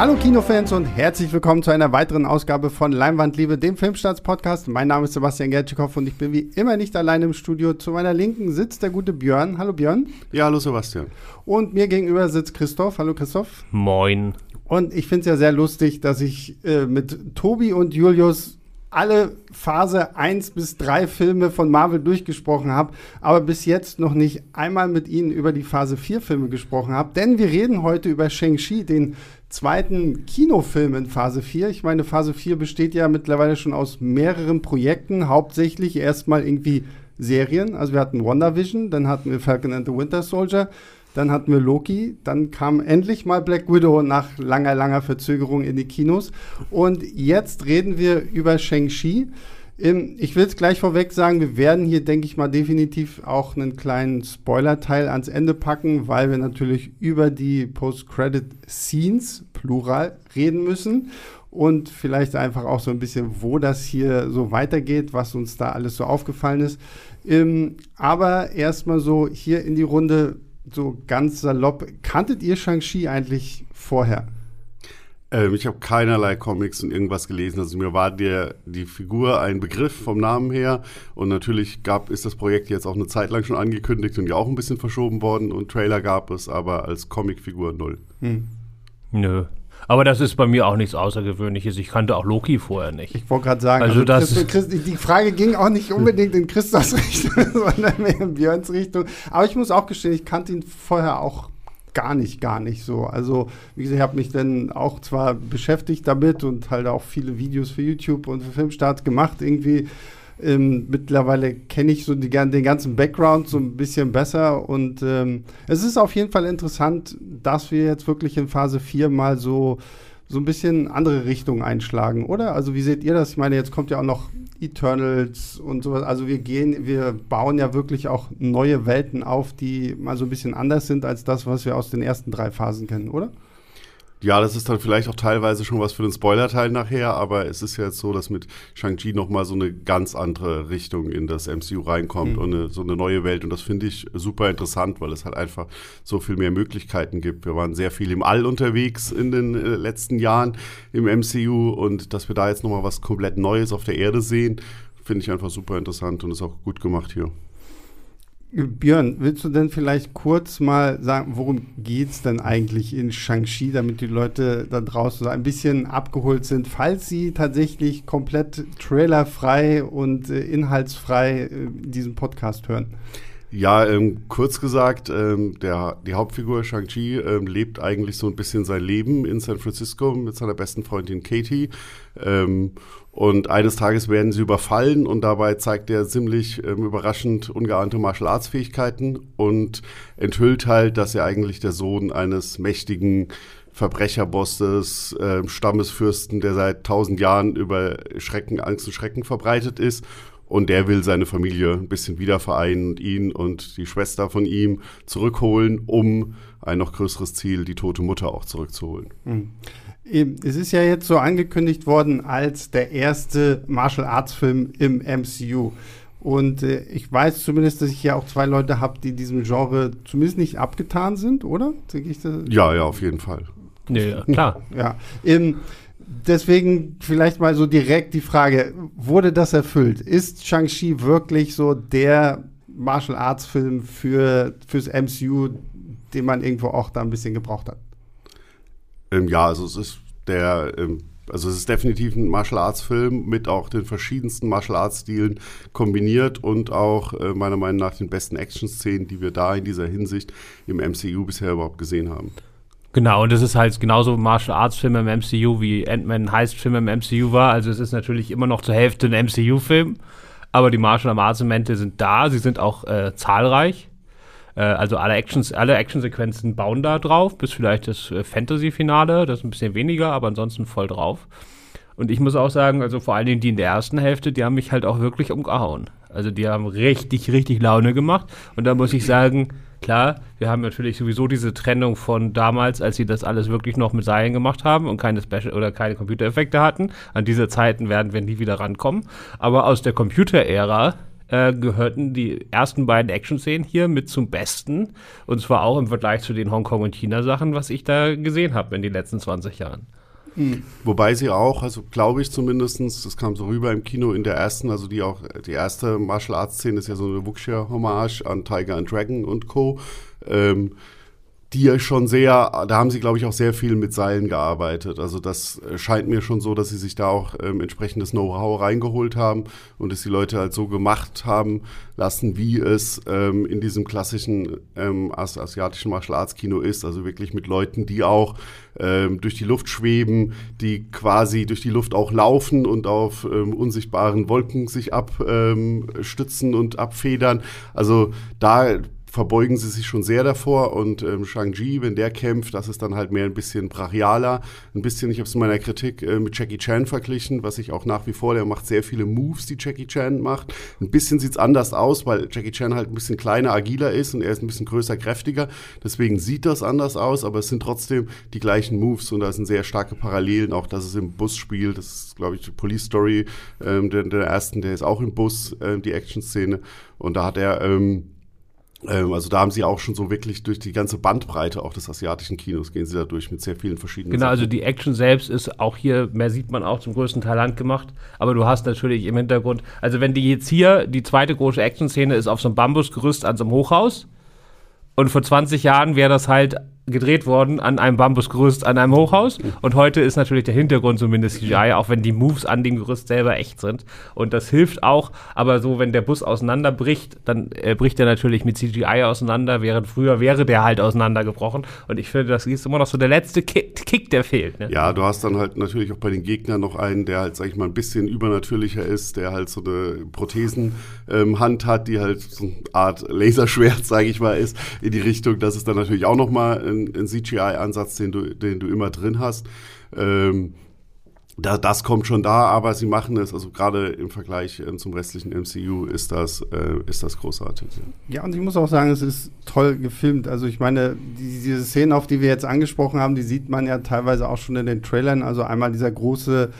Hallo Kinofans und herzlich willkommen zu einer weiteren Ausgabe von Leinwandliebe, dem Filmstarts-Podcast. Mein Name ist Sebastian Gertschikow und ich bin wie immer nicht allein im Studio. Zu meiner Linken sitzt der gute Björn. Hallo Björn. Ja, hallo Sebastian. Und mir gegenüber sitzt Christoph. Hallo Christoph. Moin. Und ich finde es ja sehr lustig, dass ich äh, mit Tobi und Julius alle Phase 1 bis 3 Filme von Marvel durchgesprochen habe, aber bis jetzt noch nicht einmal mit Ihnen über die Phase 4 Filme gesprochen habe, denn wir reden heute über Shang-Chi, den zweiten Kinofilm in Phase 4. Ich meine, Phase 4 besteht ja mittlerweile schon aus mehreren Projekten, hauptsächlich erstmal irgendwie Serien. Also wir hatten WandaVision, dann hatten wir Falcon and the Winter Soldier, dann hatten wir Loki, dann kam endlich mal Black Widow nach langer, langer Verzögerung in die Kinos. Und jetzt reden wir über Shang-Chi. Ich will es gleich vorweg sagen, wir werden hier, denke ich mal, definitiv auch einen kleinen Spoiler-Teil ans Ende packen, weil wir natürlich über die Post-Credit-Scenes, plural, reden müssen und vielleicht einfach auch so ein bisschen, wo das hier so weitergeht, was uns da alles so aufgefallen ist. aber erstmal so hier in die Runde, so ganz salopp, kanntet ihr Shang-Chi eigentlich vorher? Ähm, ich habe keinerlei Comics und irgendwas gelesen. Also mir war der, die Figur ein Begriff vom Namen her. Und natürlich gab, ist das Projekt jetzt auch eine Zeit lang schon angekündigt und ja auch ein bisschen verschoben worden. Und Trailer gab es, aber als Comicfigur null. Hm. Nö. Aber das ist bei mir auch nichts Außergewöhnliches. Ich kannte auch Loki vorher nicht. Ich wollte gerade sagen, also, also Christ, Christ, die Frage ging auch nicht unbedingt in Christos Richtung, sondern mehr in Björns Richtung. Aber ich muss auch gestehen, ich kannte ihn vorher auch gar nicht, gar nicht so. Also, wie gesagt, ich habe mich dann auch zwar beschäftigt damit und halt auch viele Videos für YouTube und für Filmstarts gemacht, irgendwie. Ähm, mittlerweile kenne ich so die, den ganzen Background so ein bisschen besser und ähm, es ist auf jeden Fall interessant, dass wir jetzt wirklich in Phase 4 mal so, so ein bisschen andere Richtungen einschlagen, oder? Also wie seht ihr das? Ich meine, jetzt kommt ja auch noch Eternals und sowas. Also wir gehen, wir bauen ja wirklich auch neue Welten auf, die mal so ein bisschen anders sind als das, was wir aus den ersten drei Phasen kennen, oder? Ja, das ist dann vielleicht auch teilweise schon was für den Spoiler-Teil nachher, aber es ist ja jetzt so, dass mit Shang-Chi nochmal so eine ganz andere Richtung in das MCU reinkommt mhm. und eine, so eine neue Welt. Und das finde ich super interessant, weil es halt einfach so viel mehr Möglichkeiten gibt. Wir waren sehr viel im All unterwegs in den äh, letzten Jahren im MCU und dass wir da jetzt nochmal was komplett Neues auf der Erde sehen, finde ich einfach super interessant und ist auch gut gemacht hier. Björn, willst du denn vielleicht kurz mal sagen, worum geht es denn eigentlich in Shang-Chi, damit die Leute da draußen so ein bisschen abgeholt sind, falls sie tatsächlich komplett trailerfrei und äh, inhaltsfrei äh, diesen Podcast hören? Ja, ähm, kurz gesagt, ähm, der, die Hauptfigur Shang-Chi ähm, lebt eigentlich so ein bisschen sein Leben in San Francisco mit seiner besten Freundin Katie. Ähm, und eines Tages werden sie überfallen und dabei zeigt er ziemlich ähm, überraschend ungeahnte Martial Arts Fähigkeiten und enthüllt halt, dass er eigentlich der Sohn eines mächtigen Verbrecherbosses, äh, Stammesfürsten, der seit tausend Jahren über Schrecken, Angst und Schrecken verbreitet ist. Und der will seine Familie ein bisschen wieder vereinen und ihn und die Schwester von ihm zurückholen, um ein noch größeres Ziel, die tote Mutter auch zurückzuholen. Mhm. Es ist ja jetzt so angekündigt worden als der erste Martial Arts Film im MCU. Und äh, ich weiß zumindest, dass ich ja auch zwei Leute habe, die diesem Genre zumindest nicht abgetan sind, oder? Ja, ja, auf jeden Fall. Ja, klar. ja. Ähm, deswegen vielleicht mal so direkt die Frage: Wurde das erfüllt? Ist Shang-Chi wirklich so der Martial Arts Film für, fürs MCU, den man irgendwo auch da ein bisschen gebraucht hat? Ähm, ja, also es ist der, ähm, also es ist definitiv ein Martial Arts Film mit auch den verschiedensten Martial Arts Stilen kombiniert und auch äh, meiner Meinung nach den besten Action-Szenen, die wir da in dieser Hinsicht im MCU bisher überhaupt gesehen haben. Genau, und es ist halt genauso Martial Arts Film im MCU wie Ant-Man Heist Film im MCU war. Also es ist natürlich immer noch zur Hälfte ein MCU-Film, aber die Martial Arts Elemente sind da, sie sind auch äh, zahlreich. Äh, also alle Actions, alle Actionsequenzen bauen da drauf, bis vielleicht das äh, Fantasy-Finale, das ist ein bisschen weniger, aber ansonsten voll drauf. Und ich muss auch sagen, also vor allen Dingen die in der ersten Hälfte, die haben mich halt auch wirklich umgehauen. Also die haben richtig, richtig Laune gemacht. Und da muss ich sagen, klar, wir haben natürlich sowieso diese Trennung von damals, als sie das alles wirklich noch mit Seilen gemacht haben und keine Special oder keine Computereffekte hatten. An diese Zeiten werden wir nie wieder rankommen. Aber aus der Computer-Ära äh, gehörten die ersten beiden Action-Szenen hier mit zum Besten. Und zwar auch im Vergleich zu den Hongkong- und China-Sachen, was ich da gesehen habe in den letzten 20 Jahren. Mhm. Wobei sie auch, also glaube ich zumindest, das kam so rüber im Kino in der ersten, also die auch, die erste Martial Arts Szene ist ja so eine Wuxia-Hommage an Tiger and Dragon und Co. Ähm, die ja schon sehr, da haben sie, glaube ich, auch sehr viel mit Seilen gearbeitet. Also das äh, scheint mir schon so, dass sie sich da auch ähm, entsprechendes Know-how reingeholt haben und es die Leute halt so gemacht haben lassen, wie es ähm, in diesem klassischen ähm, asiatischen Martial Arts Kino ist. Also wirklich mit Leuten, die auch ähm, durch die Luft schweben, die quasi durch die Luft auch laufen und auf ähm, unsichtbaren Wolken sich abstützen ähm, und abfedern. Also da verbeugen sie sich schon sehr davor und ähm, Shang-Chi, wenn der kämpft, das ist dann halt mehr ein bisschen brachialer, ein bisschen, ich habe es in meiner Kritik äh, mit Jackie Chan verglichen, was ich auch nach wie vor, der macht sehr viele Moves, die Jackie Chan macht. Ein bisschen sieht's anders aus, weil Jackie Chan halt ein bisschen kleiner, agiler ist und er ist ein bisschen größer, kräftiger, deswegen sieht das anders aus, aber es sind trotzdem die gleichen Moves und da sind sehr starke Parallelen, auch dass es im Bus spielt, das ist, glaube ich, die Police Story ähm, der, der ersten, der ist auch im Bus, äh, die Action-Szene. Und da hat er ähm, also da haben sie auch schon so wirklich durch die ganze Bandbreite auch des asiatischen Kinos gehen sie da durch mit sehr vielen verschiedenen. Genau, Sachen. also die Action selbst ist auch hier, mehr sieht man auch zum größten Teil handgemacht, aber du hast natürlich im Hintergrund, also wenn die jetzt hier, die zweite große Action-Szene ist auf so einem Bambusgerüst an so einem Hochhaus und vor 20 Jahren wäre das halt gedreht worden an einem Bambusgerüst an einem Hochhaus. Und heute ist natürlich der Hintergrund zumindest CGI, auch wenn die Moves an dem Gerüst selber echt sind. Und das hilft auch, aber so, wenn der Bus auseinanderbricht, dann äh, bricht er natürlich mit CGI auseinander, während früher wäre der halt auseinandergebrochen. Und ich finde, das ist immer noch so der letzte Kick, der fehlt. Ne? Ja, du hast dann halt natürlich auch bei den Gegnern noch einen, der halt, sag ich mal, ein bisschen übernatürlicher ist, der halt so eine Prothesenhand ähm, hat, die halt so eine Art Laserschwert, sage ich mal, ist, in die Richtung. Das ist dann natürlich auch noch mal ein CGI-Ansatz, den du, den du immer drin hast. Ähm, da, das kommt schon da, aber sie machen es, also gerade im Vergleich äh, zum restlichen MCU ist das, äh, ist das großartig. Ja. und ich muss auch sagen, es ist toll gefilmt. Also ich meine, die, diese Szenen, auf die wir jetzt angesprochen haben, die sieht man ja teilweise auch schon in den Trailern. Also einmal dieser große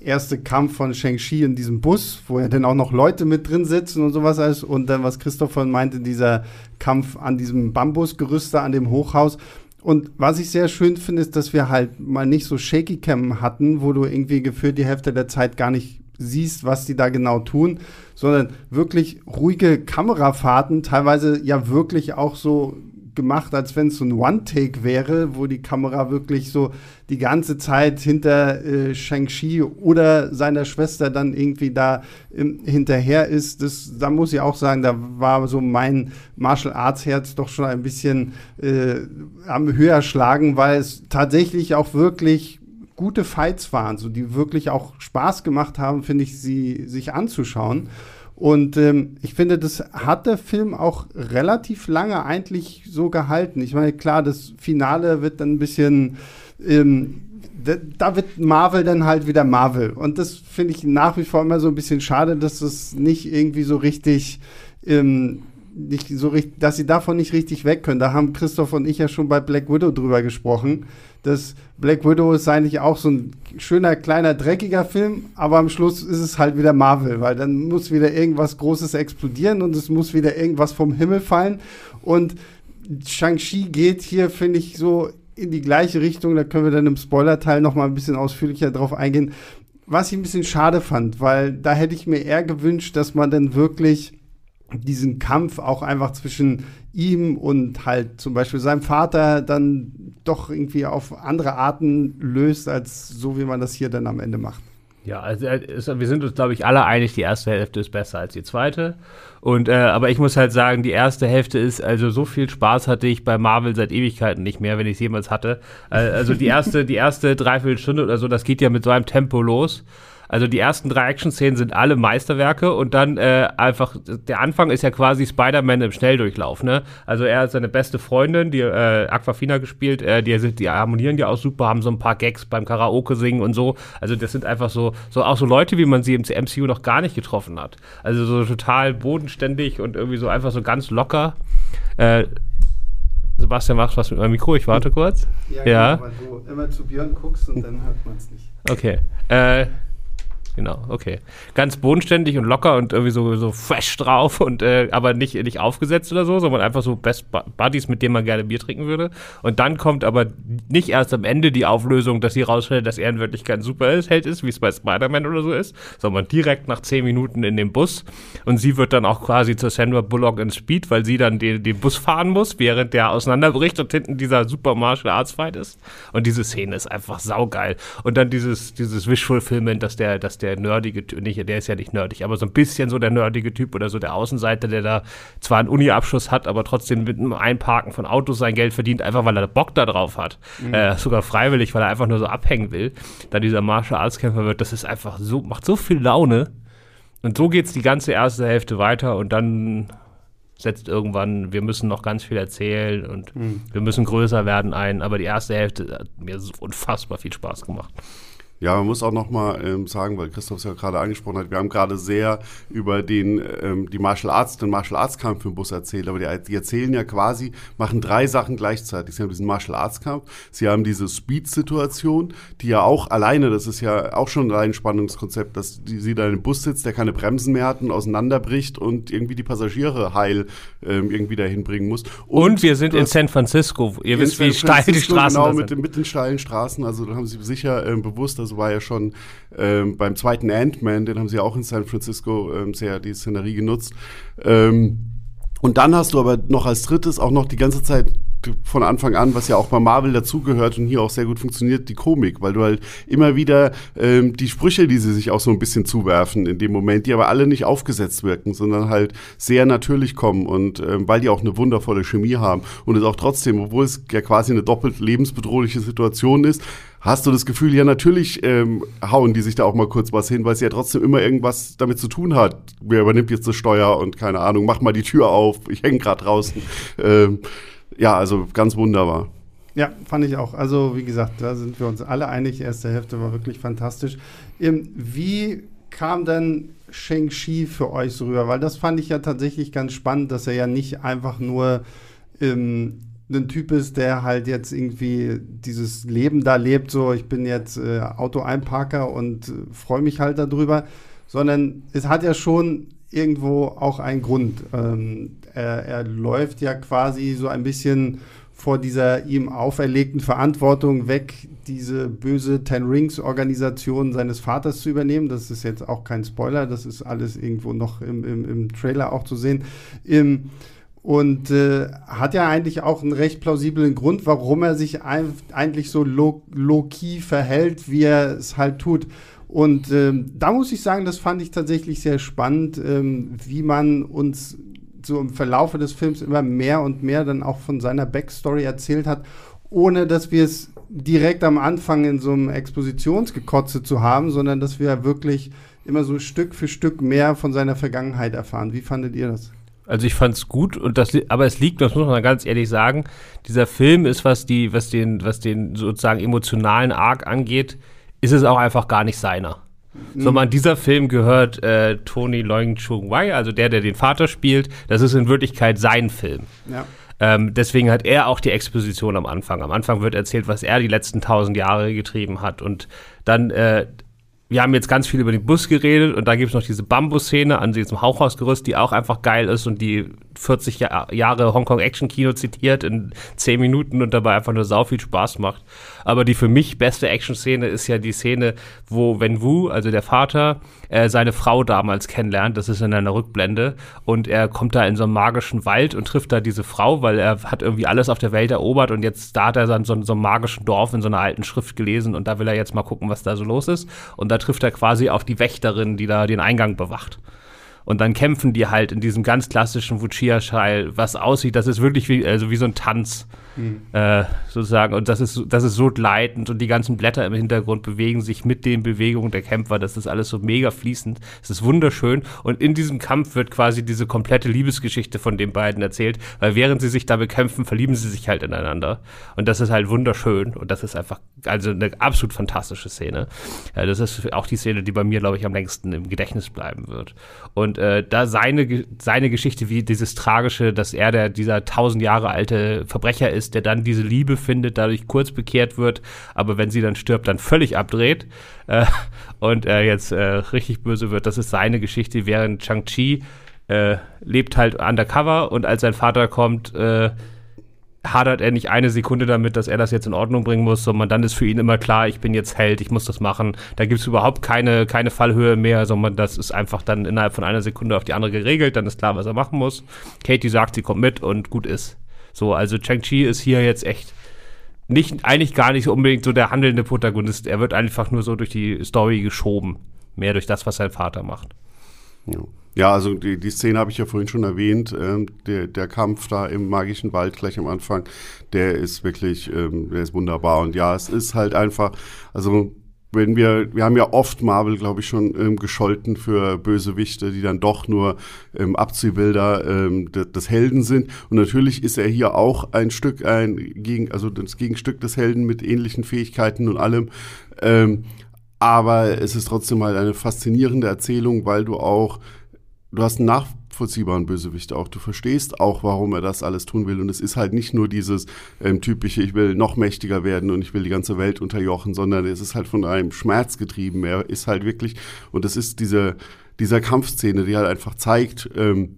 erste Kampf von Shang-Chi in diesem Bus, wo ja dann auch noch Leute mit drin sitzen und sowas alles. Und dann, was Christopher meinte, dieser Kampf an diesem Bambusgerüste an dem Hochhaus. Und was ich sehr schön finde, ist, dass wir halt mal nicht so Shaky Cam hatten, wo du irgendwie gefühlt die Hälfte der Zeit gar nicht siehst, was die da genau tun, sondern wirklich ruhige Kamerafahrten, teilweise ja wirklich auch so gemacht, als wenn es so ein One-Take wäre, wo die Kamera wirklich so die ganze Zeit hinter äh, Shang-Chi oder seiner Schwester dann irgendwie da ähm, hinterher ist. Das, da muss ich auch sagen, da war so mein Martial Arts Herz doch schon ein bisschen äh, am höher schlagen, weil es tatsächlich auch wirklich gute Fights waren, so die wirklich auch Spaß gemacht haben, finde ich, sie sich anzuschauen. Und ähm, ich finde, das hat der Film auch relativ lange eigentlich so gehalten. Ich meine, klar, das Finale wird dann ein bisschen, ähm, da wird Marvel dann halt wieder Marvel. Und das finde ich nach wie vor immer so ein bisschen schade, dass das nicht irgendwie so richtig, ähm, nicht so richtig, dass sie davon nicht richtig weg können. Da haben Christoph und ich ja schon bei Black Widow drüber gesprochen dass Black Widow ist eigentlich auch so ein schöner, kleiner, dreckiger Film, aber am Schluss ist es halt wieder Marvel, weil dann muss wieder irgendwas Großes explodieren und es muss wieder irgendwas vom Himmel fallen. Und Shang-Chi geht hier, finde ich, so in die gleiche Richtung. Da können wir dann im Spoiler-Teil noch mal ein bisschen ausführlicher drauf eingehen. Was ich ein bisschen schade fand, weil da hätte ich mir eher gewünscht, dass man dann wirklich diesen Kampf auch einfach zwischen ihm und halt zum Beispiel seinem Vater dann doch irgendwie auf andere Arten löst, als so wie man das hier dann am Ende macht. Ja, also wir sind uns, glaube ich, alle einig, die erste Hälfte ist besser als die zweite. Und äh, aber ich muss halt sagen, die erste Hälfte ist, also so viel Spaß hatte ich bei Marvel seit Ewigkeiten nicht mehr, wenn ich es jemals hatte. Äh, also die erste, die erste Dreiviertelstunde oder so, das geht ja mit so einem Tempo los. Also die ersten drei Action-Szenen sind alle Meisterwerke und dann äh, einfach, der Anfang ist ja quasi Spider-Man im Schnelldurchlauf, ne? Also er hat seine beste Freundin, die äh, Aquafina gespielt, äh, die, die harmonieren ja auch super, haben so ein paar Gags beim Karaoke singen und so. Also das sind einfach so, so auch so Leute, wie man sie im MCU noch gar nicht getroffen hat. Also so total bodenständig und irgendwie so einfach so ganz locker. Äh, Sebastian macht was mit meinem Mikro, ich warte kurz. Ja, ja. Genau, weil du immer zu Björn guckst und dann hört man es nicht. Okay. Äh, genau, okay. Ganz bodenständig und locker und irgendwie so, so fresh drauf und äh, aber nicht, nicht aufgesetzt oder so, sondern einfach so Best Buddies, mit denen man gerne Bier trinken würde. Und dann kommt aber nicht erst am Ende die Auflösung, dass sie rausstellt, dass er in Wirklichkeit ein Superheld ist, wie es bei Spider-Man oder so ist, sondern direkt nach zehn Minuten in dem Bus. Und sie wird dann auch quasi zur Sandra Bullock in Speed, weil sie dann den, den Bus fahren muss, während der auseinanderbricht und hinten dieser Super Martial Arts Fight ist. Und diese Szene ist einfach saugeil. Und dann dieses, dieses Visual Fulfillment, dass der, dass der nerdige Typ, nicht, der ist ja nicht nerdig, aber so ein bisschen so der nerdige Typ oder so der Außenseiter, der da zwar einen Uni-Abschluss hat, aber trotzdem mit einem Einparken von Autos sein Geld verdient, einfach weil er Bock da drauf hat. Mhm. Äh, sogar freiwillig, weil er einfach nur so abhängen will. Da dieser Martial Arts Kämpfer wird, das ist einfach so, macht so viel Laune. Und so geht es die ganze erste Hälfte weiter und dann setzt irgendwann, wir müssen noch ganz viel erzählen und mhm. wir müssen größer werden ein. Aber die erste Hälfte hat mir so unfassbar viel Spaß gemacht. Ja, man muss auch noch mal ähm, sagen, weil Christoph es ja gerade angesprochen hat, wir haben gerade sehr über den ähm, die Martial Arts, den Martial Arts Kampf im Bus erzählt, aber die, die, erzählen ja quasi, machen drei Sachen gleichzeitig. Sie haben diesen Martial Arts Kampf, sie haben diese Speed-Situation, die ja auch alleine, das ist ja auch schon ein Spannungskonzept, dass die, sie da im Bus sitzt, der keine Bremsen mehr hat und auseinanderbricht und irgendwie die Passagiere heil ähm, irgendwie dahin bringen muss. Und, und wir sind in San Francisco. Ihr wisst, wie steil die Straßen genau, sind. Genau, mit, mit den steilen Straßen. Also da haben sie sicher ähm, bewusst, dass das war ja schon ähm, beim zweiten Ant-Man, den haben sie auch in San Francisco ähm, sehr die Szenerie genutzt. Ähm, und dann hast du aber noch als drittes auch noch die ganze Zeit von Anfang an, was ja auch bei Marvel dazugehört und hier auch sehr gut funktioniert, die Komik, weil du halt immer wieder ähm, die Sprüche, die sie sich auch so ein bisschen zuwerfen in dem Moment, die aber alle nicht aufgesetzt wirken, sondern halt sehr natürlich kommen und ähm, weil die auch eine wundervolle Chemie haben und es auch trotzdem, obwohl es ja quasi eine doppelt lebensbedrohliche Situation ist, hast du das Gefühl, ja, natürlich ähm, hauen die sich da auch mal kurz was hin, weil sie ja trotzdem immer irgendwas damit zu tun hat. Wer übernimmt jetzt das Steuer und keine Ahnung, mach mal die Tür auf, ich hänge gerade draußen. Ähm, ja, also ganz wunderbar. Ja, fand ich auch. Also, wie gesagt, da sind wir uns alle einig. Die erste Hälfte war wirklich fantastisch. Ähm, wie kam denn Shang-Chi für euch so rüber? Weil das fand ich ja tatsächlich ganz spannend, dass er ja nicht einfach nur ähm, ein Typ ist, der halt jetzt irgendwie dieses Leben da lebt, so ich bin jetzt äh, Auto-Einparker und äh, freue mich halt darüber, sondern es hat ja schon irgendwo auch einen Grund. Ähm, er, er, läuft ja quasi so ein bisschen vor dieser ihm auferlegten Verantwortung weg, diese böse Ten Rings Organisation seines Vaters zu übernehmen. Das ist jetzt auch kein Spoiler, das ist alles irgendwo noch im, im, im Trailer auch zu sehen. Im, und äh, hat ja eigentlich auch einen recht plausiblen Grund, warum er sich ein, eigentlich so low-key low verhält, wie er es halt tut. Und ähm, da muss ich sagen, das fand ich tatsächlich sehr spannend, ähm, wie man uns so im Verlaufe des Films immer mehr und mehr dann auch von seiner Backstory erzählt hat, ohne dass wir es direkt am Anfang in so einem Expositionsgekotze zu haben, sondern dass wir wirklich immer so Stück für Stück mehr von seiner Vergangenheit erfahren. Wie fandet ihr das? Also ich fand es gut und das, aber es liegt, das muss man ganz ehrlich sagen, dieser Film ist, was die, was den, was den sozusagen emotionalen Arc angeht, ist es auch einfach gar nicht seiner. Mhm. Sondern dieser Film gehört äh, Tony Leung Chung Wai, also der, der den Vater spielt. Das ist in Wirklichkeit sein Film. Ja. Ähm, deswegen hat er auch die Exposition am Anfang. Am Anfang wird erzählt, was er die letzten tausend Jahre getrieben hat. Und dann äh, wir haben jetzt ganz viel über den Bus geredet und da gibt es noch diese Bambus-Szene an diesem Hauchhausgerüst, die auch einfach geil ist und die 40 Jahre Hongkong-Action-Kino zitiert in 10 Minuten und dabei einfach nur sau viel Spaß macht. Aber die für mich beste Action-Szene ist ja die Szene, wo Wen Wu, also der Vater, äh, seine Frau damals kennenlernt. Das ist in einer Rückblende. Und er kommt da in so einen magischen Wald und trifft da diese Frau, weil er hat irgendwie alles auf der Welt erobert und jetzt da hat er dann so, so einem magischen Dorf in so einer alten Schrift gelesen und da will er jetzt mal gucken, was da so los ist. Und da trifft er quasi auf die Wächterin, die da den Eingang bewacht. Und dann kämpfen die halt in diesem ganz klassischen Wuchia-Scheil, was aussieht, das ist wirklich wie, also wie so ein Tanz. Mhm. Äh, sozusagen. Und das ist, das ist so gleitend und die ganzen Blätter im Hintergrund bewegen sich mit den Bewegungen der Kämpfer. Das ist alles so mega fließend. Es ist wunderschön. Und in diesem Kampf wird quasi diese komplette Liebesgeschichte von den beiden erzählt, weil während sie sich da bekämpfen, verlieben sie sich halt ineinander. Und das ist halt wunderschön. Und das ist einfach, also eine absolut fantastische Szene. Ja, das ist auch die Szene, die bei mir, glaube ich, am längsten im Gedächtnis bleiben wird. Und Und äh, da seine, seine Geschichte, wie dieses Tragische, dass er der, dieser tausend Jahre alte Verbrecher ist, der dann diese Liebe findet, dadurch kurz bekehrt wird, aber wenn sie dann stirbt, dann völlig abdreht äh, und er jetzt äh, richtig böse wird. Das ist seine Geschichte, während Shang-Chi äh, lebt halt undercover und als sein Vater kommt, äh, hadert er nicht eine Sekunde damit, dass er das jetzt in Ordnung bringen muss, sondern dann ist für ihn immer klar, ich bin jetzt Held, ich muss das machen. Da gibt es überhaupt keine, keine Fallhöhe mehr, sondern das ist einfach dann innerhalb von einer Sekunde auf die andere geregelt, dann ist klar, was er machen muss. Katie sagt, sie kommt mit und gut ist. So, also Chang-Chi ist hier jetzt echt nicht, eigentlich gar nicht unbedingt so der handelnde Protagonist. Er wird einfach nur so durch die Story geschoben. Mehr durch das, was sein Vater macht. Ja. Ja, also die, die Szene habe ich ja vorhin schon erwähnt. Ähm, der, der Kampf da im magischen Wald gleich am Anfang, der ist wirklich, ähm, der ist wunderbar. Und ja, es ist halt einfach, also wenn wir, wir haben ja oft Marvel, glaube ich, schon ähm, gescholten für Bösewichte, die dann doch nur ähm, Abziehbilder ähm, des, Helden sind. Und natürlich ist er hier auch ein Stück, ein gegen, also das Gegenstück des Helden mit ähnlichen Fähigkeiten und allem. Ähm, aber es ist trotzdem halt eine faszinierende Erzählung, weil du auch du hast einen nachvollziehbaren Bösewicht auch. Du verstehst auch, warum er das alles tun will. Und es ist halt nicht nur dieses ähm, typische, ich will noch mächtiger werden und ich will die ganze Welt unterjochen, sondern es ist halt von einem Schmerz getrieben. Er ist halt wirklich, und es ist diese, dieser Kampfszene, die halt einfach zeigt, ähm,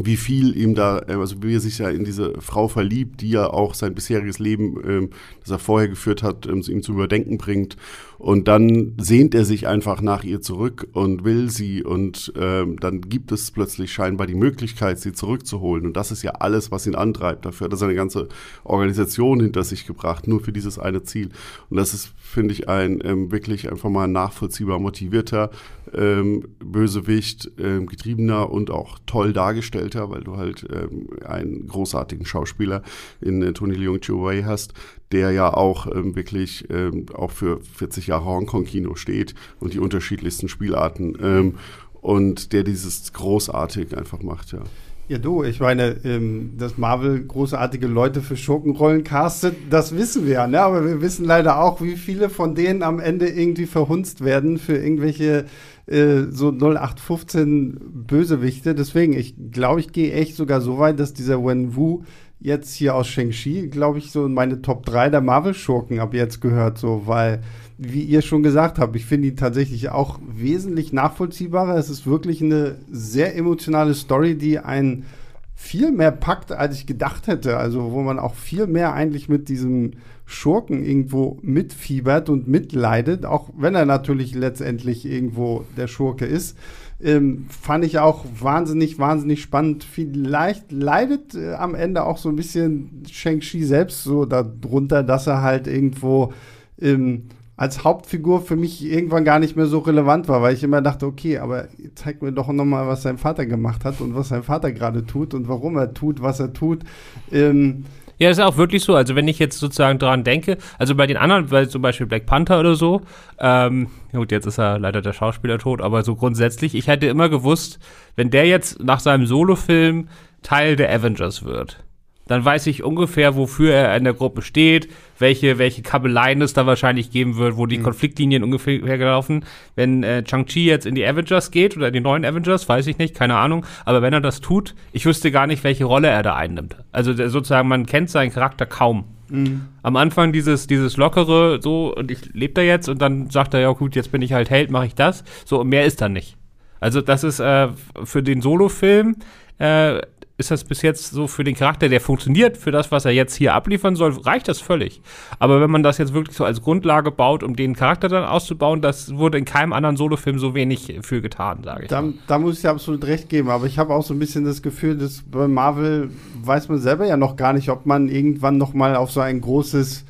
wie viel ihm da, äh, also wie er sich ja in diese Frau verliebt, die ja auch sein bisheriges Leben, ähm, das er vorher geführt hat, ähm, ihm zum Überdenken bringt. Und dann sehnt er sich einfach nach ihr zurück und will sie und ähm, dann gibt es plötzlich scheinbar die Möglichkeit, sie zurückzuholen. Und das ist ja alles, was ihn antreibt. Dafür hat er seine ganze Organisation hinter sich gebracht, nur für dieses eine Ziel. Und das ist, finde ich, ein ähm, wirklich einfach mal nachvollziehbar motivierter ähm, Bösewicht, ähm, getriebener und auch toll dargestellter, weil du halt ähm, einen großartigen Schauspieler in äh, Tony Leung Chiu Wei hast, der ja auch ähm, wirklich ähm, auch für 40 Jahre Hongkong-Kino steht und die unterschiedlichsten Spielarten und der dieses großartig einfach macht, ja. Ja, du, ich meine, ähm, dass Marvel großartige Leute für Schurkenrollen castet, das wissen wir ja, ne? aber wir wissen leider auch, wie viele von denen am Ende irgendwie verhunzt werden für irgendwelche äh, so 0815 Bösewichte. Deswegen, ich glaube, ich gehe echt sogar so weit, dass dieser Wen Wu jetzt hier aus Shang-Chi, glaube ich, so in meine Top 3 der Marvel-Schurken ab jetzt gehört, so, weil, wie ihr schon gesagt habt, ich finde ihn tatsächlich auch wesentlich nachvollziehbarer. Es ist wirklich eine sehr emotionale Story, die einen viel mehr packt, als ich gedacht hätte. Also, wo man auch viel mehr eigentlich mit diesem Schurken irgendwo mitfiebert und mitleidet, auch wenn er natürlich letztendlich irgendwo der Schurke ist. Ähm, fand ich auch wahnsinnig, wahnsinnig spannend. Vielleicht leidet äh, am Ende auch so ein bisschen Shang-Chi selbst so darunter, dass er halt irgendwo ähm, als Hauptfigur für mich irgendwann gar nicht mehr so relevant war, weil ich immer dachte, okay, aber zeig mir doch nochmal, was sein Vater gemacht hat und was sein Vater gerade tut und warum er tut, was er tut. Ähm, ja, ist auch wirklich so. Also wenn ich jetzt sozusagen dran denke, also bei den anderen, weil zum Beispiel Black Panther oder so, ähm, gut, jetzt ist er leider der Schauspieler tot, aber so grundsätzlich, ich hätte immer gewusst, wenn der jetzt nach seinem Solofilm Teil der Avengers wird, dann weiß ich ungefähr, wofür er in der Gruppe steht, welche, welche Kabeleien es da wahrscheinlich geben wird, wo die mhm. Konfliktlinien ungefähr gelaufen. Wenn äh, Chang-Chi jetzt in die Avengers geht oder in die neuen Avengers, weiß ich nicht, keine Ahnung. Aber wenn er das tut, ich wüsste gar nicht, welche Rolle er da einnimmt. Also der, sozusagen, man kennt seinen Charakter kaum. Mhm. Am Anfang dieses, dieses lockere, so, und ich lebe da jetzt und dann sagt er, ja gut, jetzt bin ich halt Held, mache ich das. So, und mehr ist da nicht. Also das ist äh, für den Solo-Film äh, ist das bis jetzt so für den Charakter, der funktioniert, für das, was er jetzt hier abliefern soll, reicht das völlig. Aber wenn man das jetzt wirklich so als Grundlage baut, um den Charakter dann auszubauen, das wurde in keinem anderen Solofilm so wenig für getan, sage ich. Da, da, muss ich dir absolut recht geben, aber ich habe auch so ein bisschen das Gefühl, dass bei Marvel weiß man selber ja noch gar nicht, ob man irgendwann noch mal auf so ein großes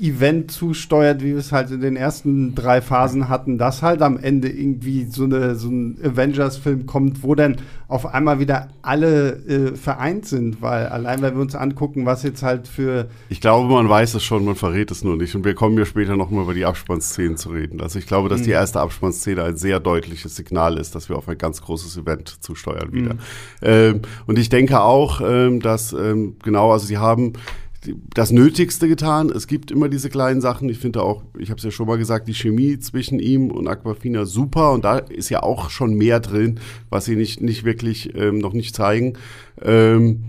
Event zusteuert, wie wir es halt in den ersten drei Phasen hatten, dass halt am Ende irgendwie so, eine, so ein Avengers-Film kommt, wo dann auf einmal wieder alle äh, vereint sind, weil allein wenn wir uns angucken, was jetzt halt für. Ich glaube, man weiß es schon, man verrät es nur nicht. Und wir kommen ja später nochmal über die Abspannszenen zu reden. Also ich glaube, dass mhm. die erste Abspannszene ein sehr deutliches Signal ist, dass wir auf ein ganz großes Event zusteuern wieder. Mhm. Ähm, und ich denke auch, ähm, dass ähm, genau, also sie haben das Nötigste getan. Es gibt immer diese kleinen Sachen. Ich finde auch, ich habe es ja schon mal gesagt, die Chemie zwischen ihm und Aquafina super. Und da ist ja auch schon mehr drin, was sie nicht, nicht wirklich ähm, noch nicht zeigen. Ähm,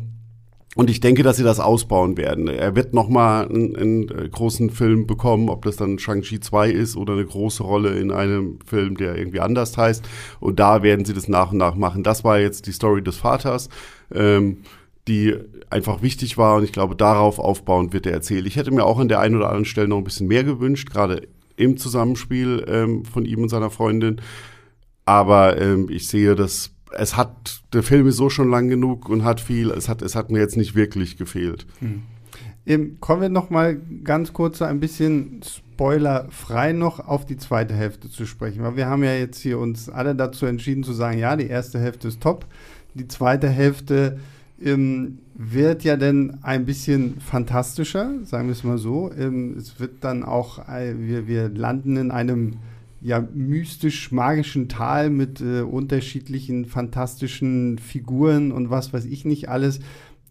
und ich denke, dass sie das ausbauen werden. Er wird noch mal einen, einen äh, großen Film bekommen, ob das dann Shang-Chi 2 ist oder eine große Rolle in einem Film, der irgendwie anders heißt. Und da werden sie das nach und nach machen. Das war jetzt die Story des Vaters. Ähm, die einfach wichtig war und ich glaube, darauf aufbauend wird er erzählt. Ich hätte mir auch an der einen oder anderen Stelle noch ein bisschen mehr gewünscht, gerade im Zusammenspiel ähm, von ihm und seiner Freundin. Aber ähm, ich sehe, dass es hat, der Film ist so schon lang genug und hat viel, es hat, es hat mir jetzt nicht wirklich gefehlt. Hm. Kommen wir noch mal ganz kurz ein bisschen spoilerfrei noch auf die zweite Hälfte zu sprechen, weil wir haben ja jetzt hier uns alle dazu entschieden zu sagen, ja, die erste Hälfte ist top, die zweite Hälfte ähm, wird ja dann ein bisschen fantastischer, sagen wir es mal so. Ähm, es wird dann auch, äh, wir, wir landen in einem ja, mystisch-magischen Tal mit äh, unterschiedlichen fantastischen Figuren und was weiß ich nicht alles.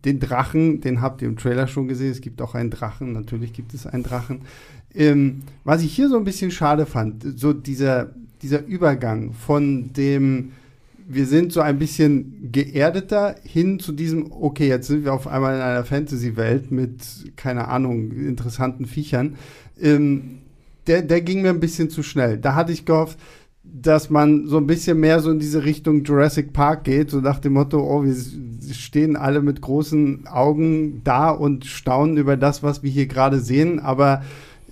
Den Drachen, den habt ihr im Trailer schon gesehen. Es gibt auch einen Drachen, natürlich gibt es einen Drachen. Ähm, was ich hier so ein bisschen schade fand, so dieser, dieser Übergang von dem wir sind so ein bisschen geerdeter hin zu diesem, okay, jetzt sind wir auf einmal in einer Fantasy-Welt mit, keine Ahnung, interessanten Viechern. Ähm, der, der ging mir ein bisschen zu schnell. Da hatte ich gehofft, dass man so ein bisschen mehr so in diese Richtung Jurassic Park geht, so nach dem Motto, oh, wir stehen alle mit großen Augen da und staunen über das, was wir hier gerade sehen, aber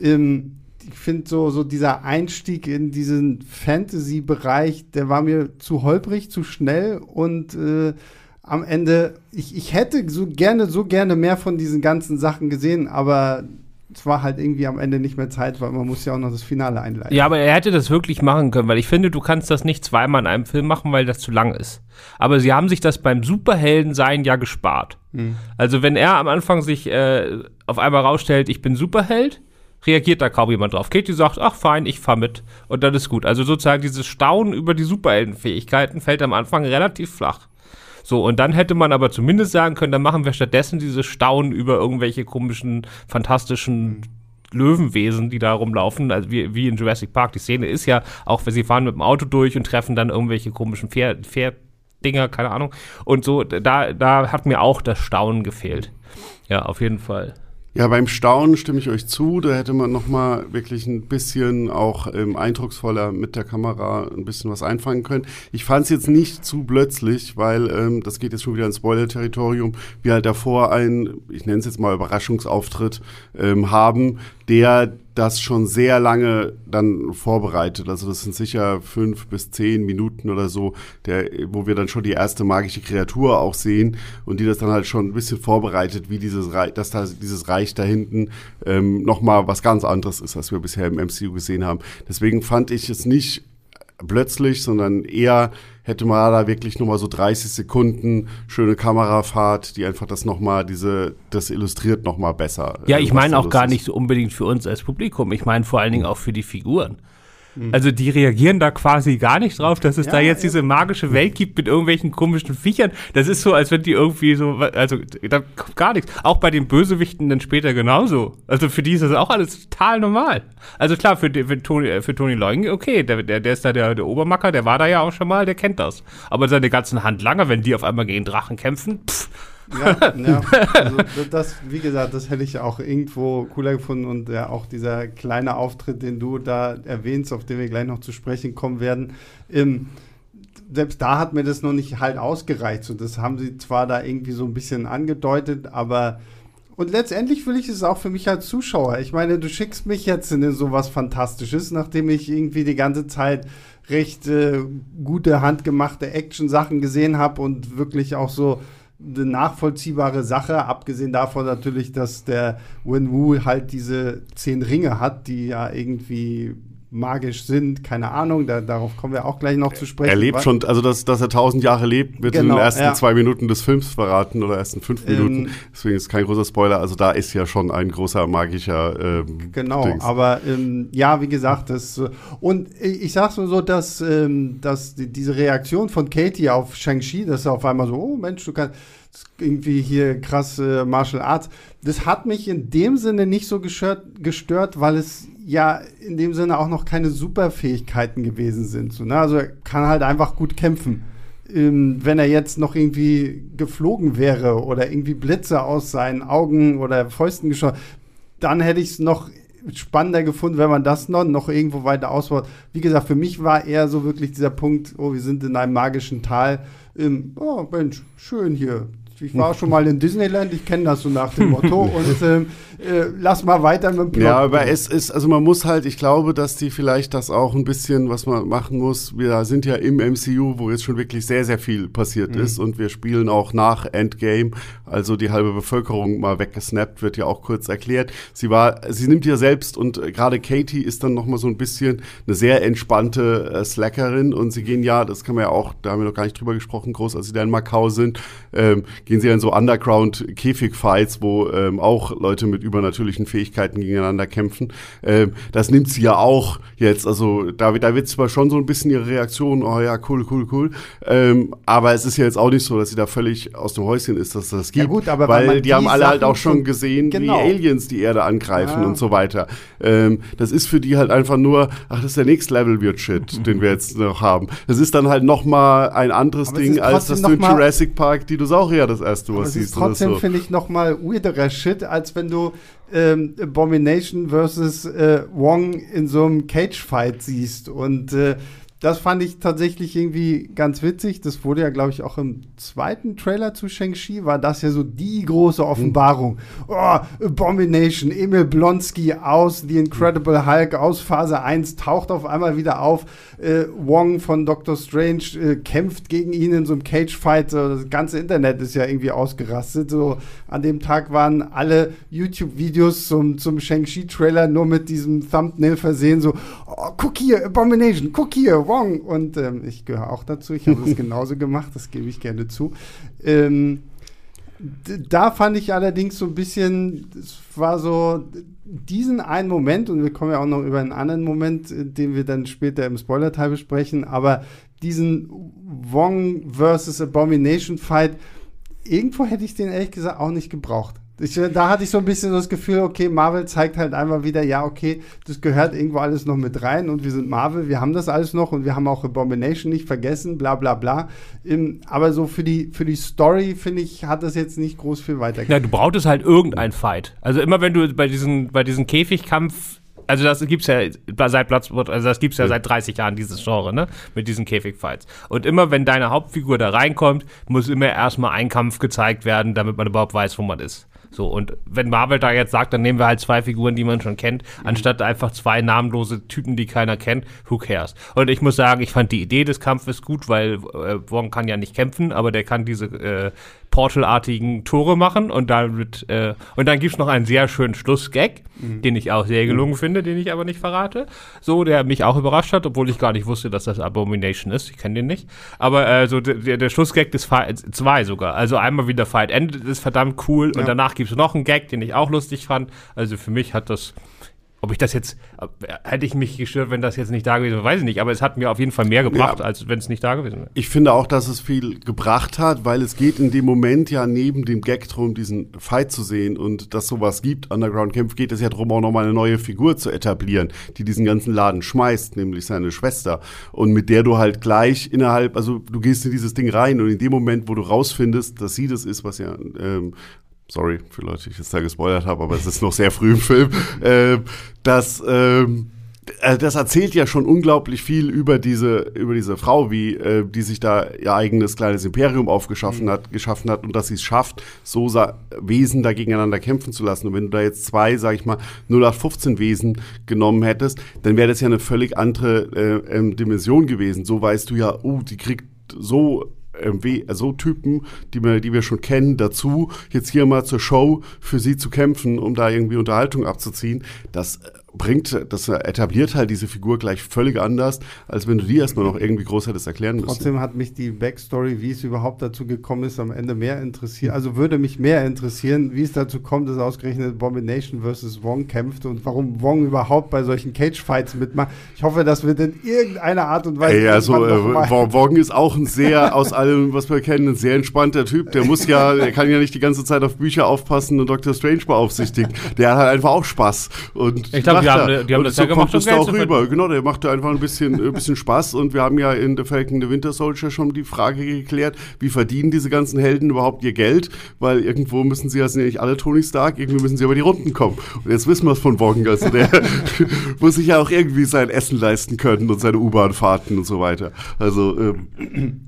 ähm, finde so, so dieser Einstieg in diesen Fantasy-Bereich, der war mir zu holprig, zu schnell und äh, am Ende, ich, ich hätte so gerne, so gerne mehr von diesen ganzen Sachen gesehen, aber es war halt irgendwie am Ende nicht mehr Zeit, weil man muss ja auch noch das Finale einleiten. Ja, aber er hätte das wirklich machen können, weil ich finde, du kannst das nicht zweimal in einem Film machen, weil das zu lang ist. Aber sie haben sich das beim Superhelden-Sein ja gespart. Hm. Also wenn er am Anfang sich äh, auf einmal rausstellt, ich bin Superheld, reagiert da kaum jemand drauf. Katie sagt, ach fein, ich fahr mit. Und dann ist gut. Also sozusagen dieses Staunen über die Superheldenfähigkeiten fällt am Anfang relativ flach. So, und dann hätte man aber zumindest sagen können, dann machen wir stattdessen dieses Staunen über irgendwelche komischen, fantastischen Löwenwesen, die da rumlaufen, also wie, wie in Jurassic Park. Die Szene ist ja auch, wenn sie fahren mit dem Auto durch und treffen dann irgendwelche komischen Pferd, Pferddinger, keine Ahnung. Und so, da, da hat mir auch das Staunen gefehlt. Ja, auf jeden Fall. Ja, beim Staunen stimme ich euch zu. Da hätte man noch mal wirklich ein bisschen auch ähm, eindrucksvoller mit der Kamera ein bisschen was einfangen können. Ich fand es jetzt nicht zu plötzlich, weil ähm, das geht jetzt schon wieder ins Spoiler-Territorium. Wir halt davor einen, ich nenne es jetzt mal Überraschungsauftritt ähm, haben, der das schon sehr lange dann vorbereitet. Also das sind sicher fünf bis zehn Minuten oder so, der, wo wir dann schon die erste magische Kreatur auch sehen und die das dann halt schon ein bisschen vorbereitet, wie dieses Reich, dass da dieses Reich da hinten ähm, nochmal was ganz anderes ist, als wir bisher im MCU gesehen haben. Deswegen fand ich es nicht plötzlich, sondern eher hätte man da wirklich nur mal so 30 Sekunden schöne Kamerafahrt, die einfach das noch mal diese das illustriert noch mal besser. Ja, ich meine auch gar nicht so unbedingt für uns als Publikum. Ich meine vor allen Dingen auch für die Figuren. Mhm. Also die reagieren da quasi gar nicht drauf, dass es ja, da jetzt ja. diese magische Welt gibt mit irgendwelchen komischen Viechern. Das ist so, als wenn die irgendwie so, also da kommt gar nichts. Auch bei den Bösewichten dann später genauso. Also für die ist das auch alles total normal. Also klar, für, für Tony, für Tony Leung, okay, der, der, der ist da der, der Obermacker, der war da ja auch schon mal, der kennt das. Aber seine ganzen Handlanger, wenn die auf einmal gegen Drachen kämpfen, pff, ja, ja. Also das, wie gesagt, das hätte ich auch irgendwo cooler gefunden und ja, auch dieser kleine Auftritt, den du da erwähnst, auf den wir gleich noch zu sprechen kommen werden, ähm, selbst da hat mir das noch nicht halt ausgereicht. So, das haben sie zwar da irgendwie so ein bisschen angedeutet, aber und letztendlich will ich es auch für mich als Zuschauer. Ich meine, du schickst mich jetzt in sowas Fantastisches, nachdem ich irgendwie die ganze Zeit recht äh, gute handgemachte Action-Sachen gesehen habe und wirklich auch so eine nachvollziehbare Sache, abgesehen davon natürlich, dass der Wen Wu halt diese zehn Ringe hat, die ja irgendwie magisch sind, keine Ahnung, da, darauf kommen wir auch gleich noch zu sprechen. Er lebt schon, also dass, dass er tausend Jahre lebt, wird genau, in den ersten ja. zwei Minuten des Films verraten oder ersten fünf ähm, Minuten, deswegen ist kein großer Spoiler, also da ist ja schon ein großer magischer ähm, Genau, Dings. aber ähm, ja, wie gesagt, das und ich sag's nur so, dass, ähm, dass die, diese Reaktion von Katie auf Shang-Chi, dass er auf einmal so, oh Mensch, du kannst irgendwie hier krass äh, Martial Arts. Das hat mich in dem Sinne nicht so gestört, gestört, weil es ja in dem Sinne auch noch keine Superfähigkeiten gewesen sind. So, ne? Also er kann halt einfach gut kämpfen. Ähm, wenn er jetzt noch irgendwie geflogen wäre oder irgendwie Blitze aus seinen Augen oder Fäusten geschossen, dann hätte ich es noch spannender gefunden, wenn man das noch, noch irgendwo weiter ausbaut. Wie gesagt, für mich war eher so wirklich dieser Punkt, oh, wir sind in einem magischen Tal. Ähm, oh, Mensch, schön hier. Ich war schon mal in Disneyland, ich kenne das so nach dem Motto und ähm, äh, lass mal weiter mit dem Plot. Ja, aber es ist, also man muss halt, ich glaube, dass die vielleicht das auch ein bisschen, was man machen muss, wir sind ja im MCU, wo jetzt schon wirklich sehr, sehr viel passiert mhm. ist und wir spielen auch nach Endgame, also die halbe Bevölkerung mal weggesnappt, wird ja auch kurz erklärt. Sie war, sie nimmt ja selbst und äh, gerade Katie ist dann nochmal so ein bisschen eine sehr entspannte äh, Slackerin und sie gehen ja, das kann man ja auch, da haben wir noch gar nicht drüber gesprochen, groß, als sie da in Macau sind, ähm, gehen sie in so Underground-Käfig-Fights, wo ähm, auch Leute mit übernatürlichen Fähigkeiten gegeneinander kämpfen. Ähm, das nimmt sie ja auch jetzt. Also da, da wird zwar schon so ein bisschen ihre Reaktion, oh ja, cool, cool, cool. Ähm, aber es ist ja jetzt auch nicht so, dass sie da völlig aus dem Häuschen ist, dass das gibt. Ja gut, aber weil, weil die haben alle halt auch schon gesehen, genau. wie Aliens die Erde angreifen ja. und so weiter. Ähm, das ist für die halt einfach nur, ach, das ist der nächste Level wird Shit, mhm. den wir jetzt noch haben. Das ist dann halt noch mal ein anderes aber Ding, als dass du in Jurassic Park Dinosaurier das erste Mal siehst. Trotzdem so. finde ich noch mal weirderer Shit, als wenn du ähm, Abomination versus äh, Wong in so einem Cage-Fight siehst. Und äh, das fand ich tatsächlich irgendwie ganz witzig. Das wurde ja, glaube ich, auch im zweiten Trailer zu Shang-Chi, war das ja so die große Offenbarung. Mhm. Oh, Abomination, Emil Blonsky aus The Incredible Hulk aus Phase 1 taucht auf einmal wieder auf. Äh, Wong von Doctor Strange äh, kämpft gegen ihn in so einem Cage-Fight. Das ganze Internet ist ja irgendwie ausgerastet. So, an dem Tag waren alle YouTube-Videos zum, zum Shang-Chi-Trailer nur mit diesem Thumbnail versehen. So, oh, guck hier, Abomination, guck hier, Wong. Und ähm, ich gehöre auch dazu. Ich habe es genauso gemacht, das gebe ich gerne zu. Ähm, da fand ich allerdings so ein bisschen, es war so diesen einen Moment, und wir kommen ja auch noch über einen anderen Moment, äh, den wir dann später im Spoiler-Teil besprechen, aber diesen Wong versus Abomination Fight, irgendwo hätte ich den ehrlich gesagt auch nicht gebraucht. Ich, da hatte ich so ein bisschen das Gefühl, okay, Marvel zeigt halt einfach wieder, ja, okay, das gehört irgendwo alles noch mit rein und wir sind Marvel, wir haben das alles noch und wir haben auch Abomination nicht vergessen, bla bla bla. Ähm, aber so für die, für die Story, finde ich, hat das jetzt nicht groß viel weitergebracht. Ja, du brauchtest halt irgendein Fight. Also immer wenn du bei diesen, bei diesen Käfigkampf also das gibt's ja seit Platz, also das gibt's ja seit 30 Jahren, dieses Genre, ne? Mit diesen Käfigfights. Und immer wenn deine Hauptfigur da reinkommt, muss immer erstmal ein Kampf gezeigt werden, damit man überhaupt weiß, wo man ist. So, und wenn Marvel da jetzt sagt, dann nehmen wir halt zwei Figuren, die man schon kennt, mhm. anstatt einfach zwei namenlose Typen, die keiner kennt, who cares? Und ich muss sagen, ich fand die Idee des Kampfes gut, weil äh, Wong kann ja nicht kämpfen, aber der kann diese äh, Portal-artigen Tore machen und damit, äh, und dann gibt's noch einen sehr schönen Schlussgag, mhm. den ich auch sehr gelungen mhm. finde, den ich aber nicht verrate. So, der mich auch überrascht hat, obwohl ich gar nicht wusste, dass das Abomination ist. Ich kenne den nicht. Aber äh, so der, der Schlussgag des Fight, zwei sogar. Also einmal wieder Fight endet, ist verdammt cool ja. und danach gibt's noch einen Gag, den ich auch lustig fand. Also für mich hat das ob ich das jetzt, hätte ich mich gestört, wenn das jetzt nicht da gewesen wäre, weiß ich nicht. Aber es hat mir auf jeden Fall mehr gebracht, ja, als wenn es nicht da gewesen wäre. Ich finde auch, dass es viel gebracht hat, weil es geht in dem Moment ja neben dem Gag drum, diesen Fight zu sehen und dass sowas gibt, Underground Camp, geht es ja darum, auch nochmal eine neue Figur zu etablieren, die diesen ganzen Laden schmeißt, nämlich seine Schwester. Und mit der du halt gleich innerhalb, also du gehst in dieses Ding rein und in dem Moment, wo du rausfindest, dass sie das ist, was ja ähm, sorry für Leute, die ich jetzt da gespoilert habe, aber es ist noch sehr früh im Film, äh, dass ähm, äh, das erzählt ja schon unglaublich viel über diese über diese Frau, wie äh, die sich da ihr eigenes kleines Imperium aufgeschaffen mhm. hat, geschaffen hat und dass sie es schafft, so Wesen da gegeneinander kämpfen zu lassen. Und wenn du da jetzt zwei, sag ich mal, 0815 Wesen genommen hättest, dann wäre das ja eine völlig andere äh, ähm, Dimension gewesen. So weißt du ja, oh, die kriegt so äh, so Typen, die wir, die wir schon kennen, dazu, jetzt hier mal zur Show für sie zu kämpfen, um da irgendwie Unterhaltung abzuziehen, das äh, bringt, das etabliert halt diese Figur gleich völlig anders, als wenn du die erstmal noch irgendwie groß hättest erklären müssen. Trotzdem hat mich die Backstory, wie es überhaupt dazu gekommen ist, am Ende mehr interessiert. Also würde mich mehr interessieren, wie es dazu kommt, dass ausgerechnet Abomination versus Wong kämpft und warum Wong überhaupt bei solchen Cage-Fights mitmacht. Ich hoffe, das wird in irgendeiner Art und Weise. Ey, also äh, Wong ist auch ein sehr, aus allem, was wir kennen, ein sehr entspannter Typ. Der muss ja, der kann ja nicht die ganze Zeit auf Bücher aufpassen und Dr. Strange beaufsichtigen. Der hat halt einfach auch Spaß. Und ich glaube, die haben, die haben das so ja gemacht, kommt es da auch rüber. Genau, der macht da einfach ein bisschen, ein bisschen Spaß. Und wir haben ja in The Falcon the Winter Soldier schon die Frage geklärt, wie verdienen diese ganzen Helden überhaupt ihr Geld? Weil irgendwo müssen sie ja, sind ja nicht alle Tony Stark, irgendwie müssen sie über die Runden kommen. Und jetzt wissen wir es von Wong. Also der muss sich ja auch irgendwie sein Essen leisten können und seine U-Bahn-Fahrten und so weiter. Also ähm,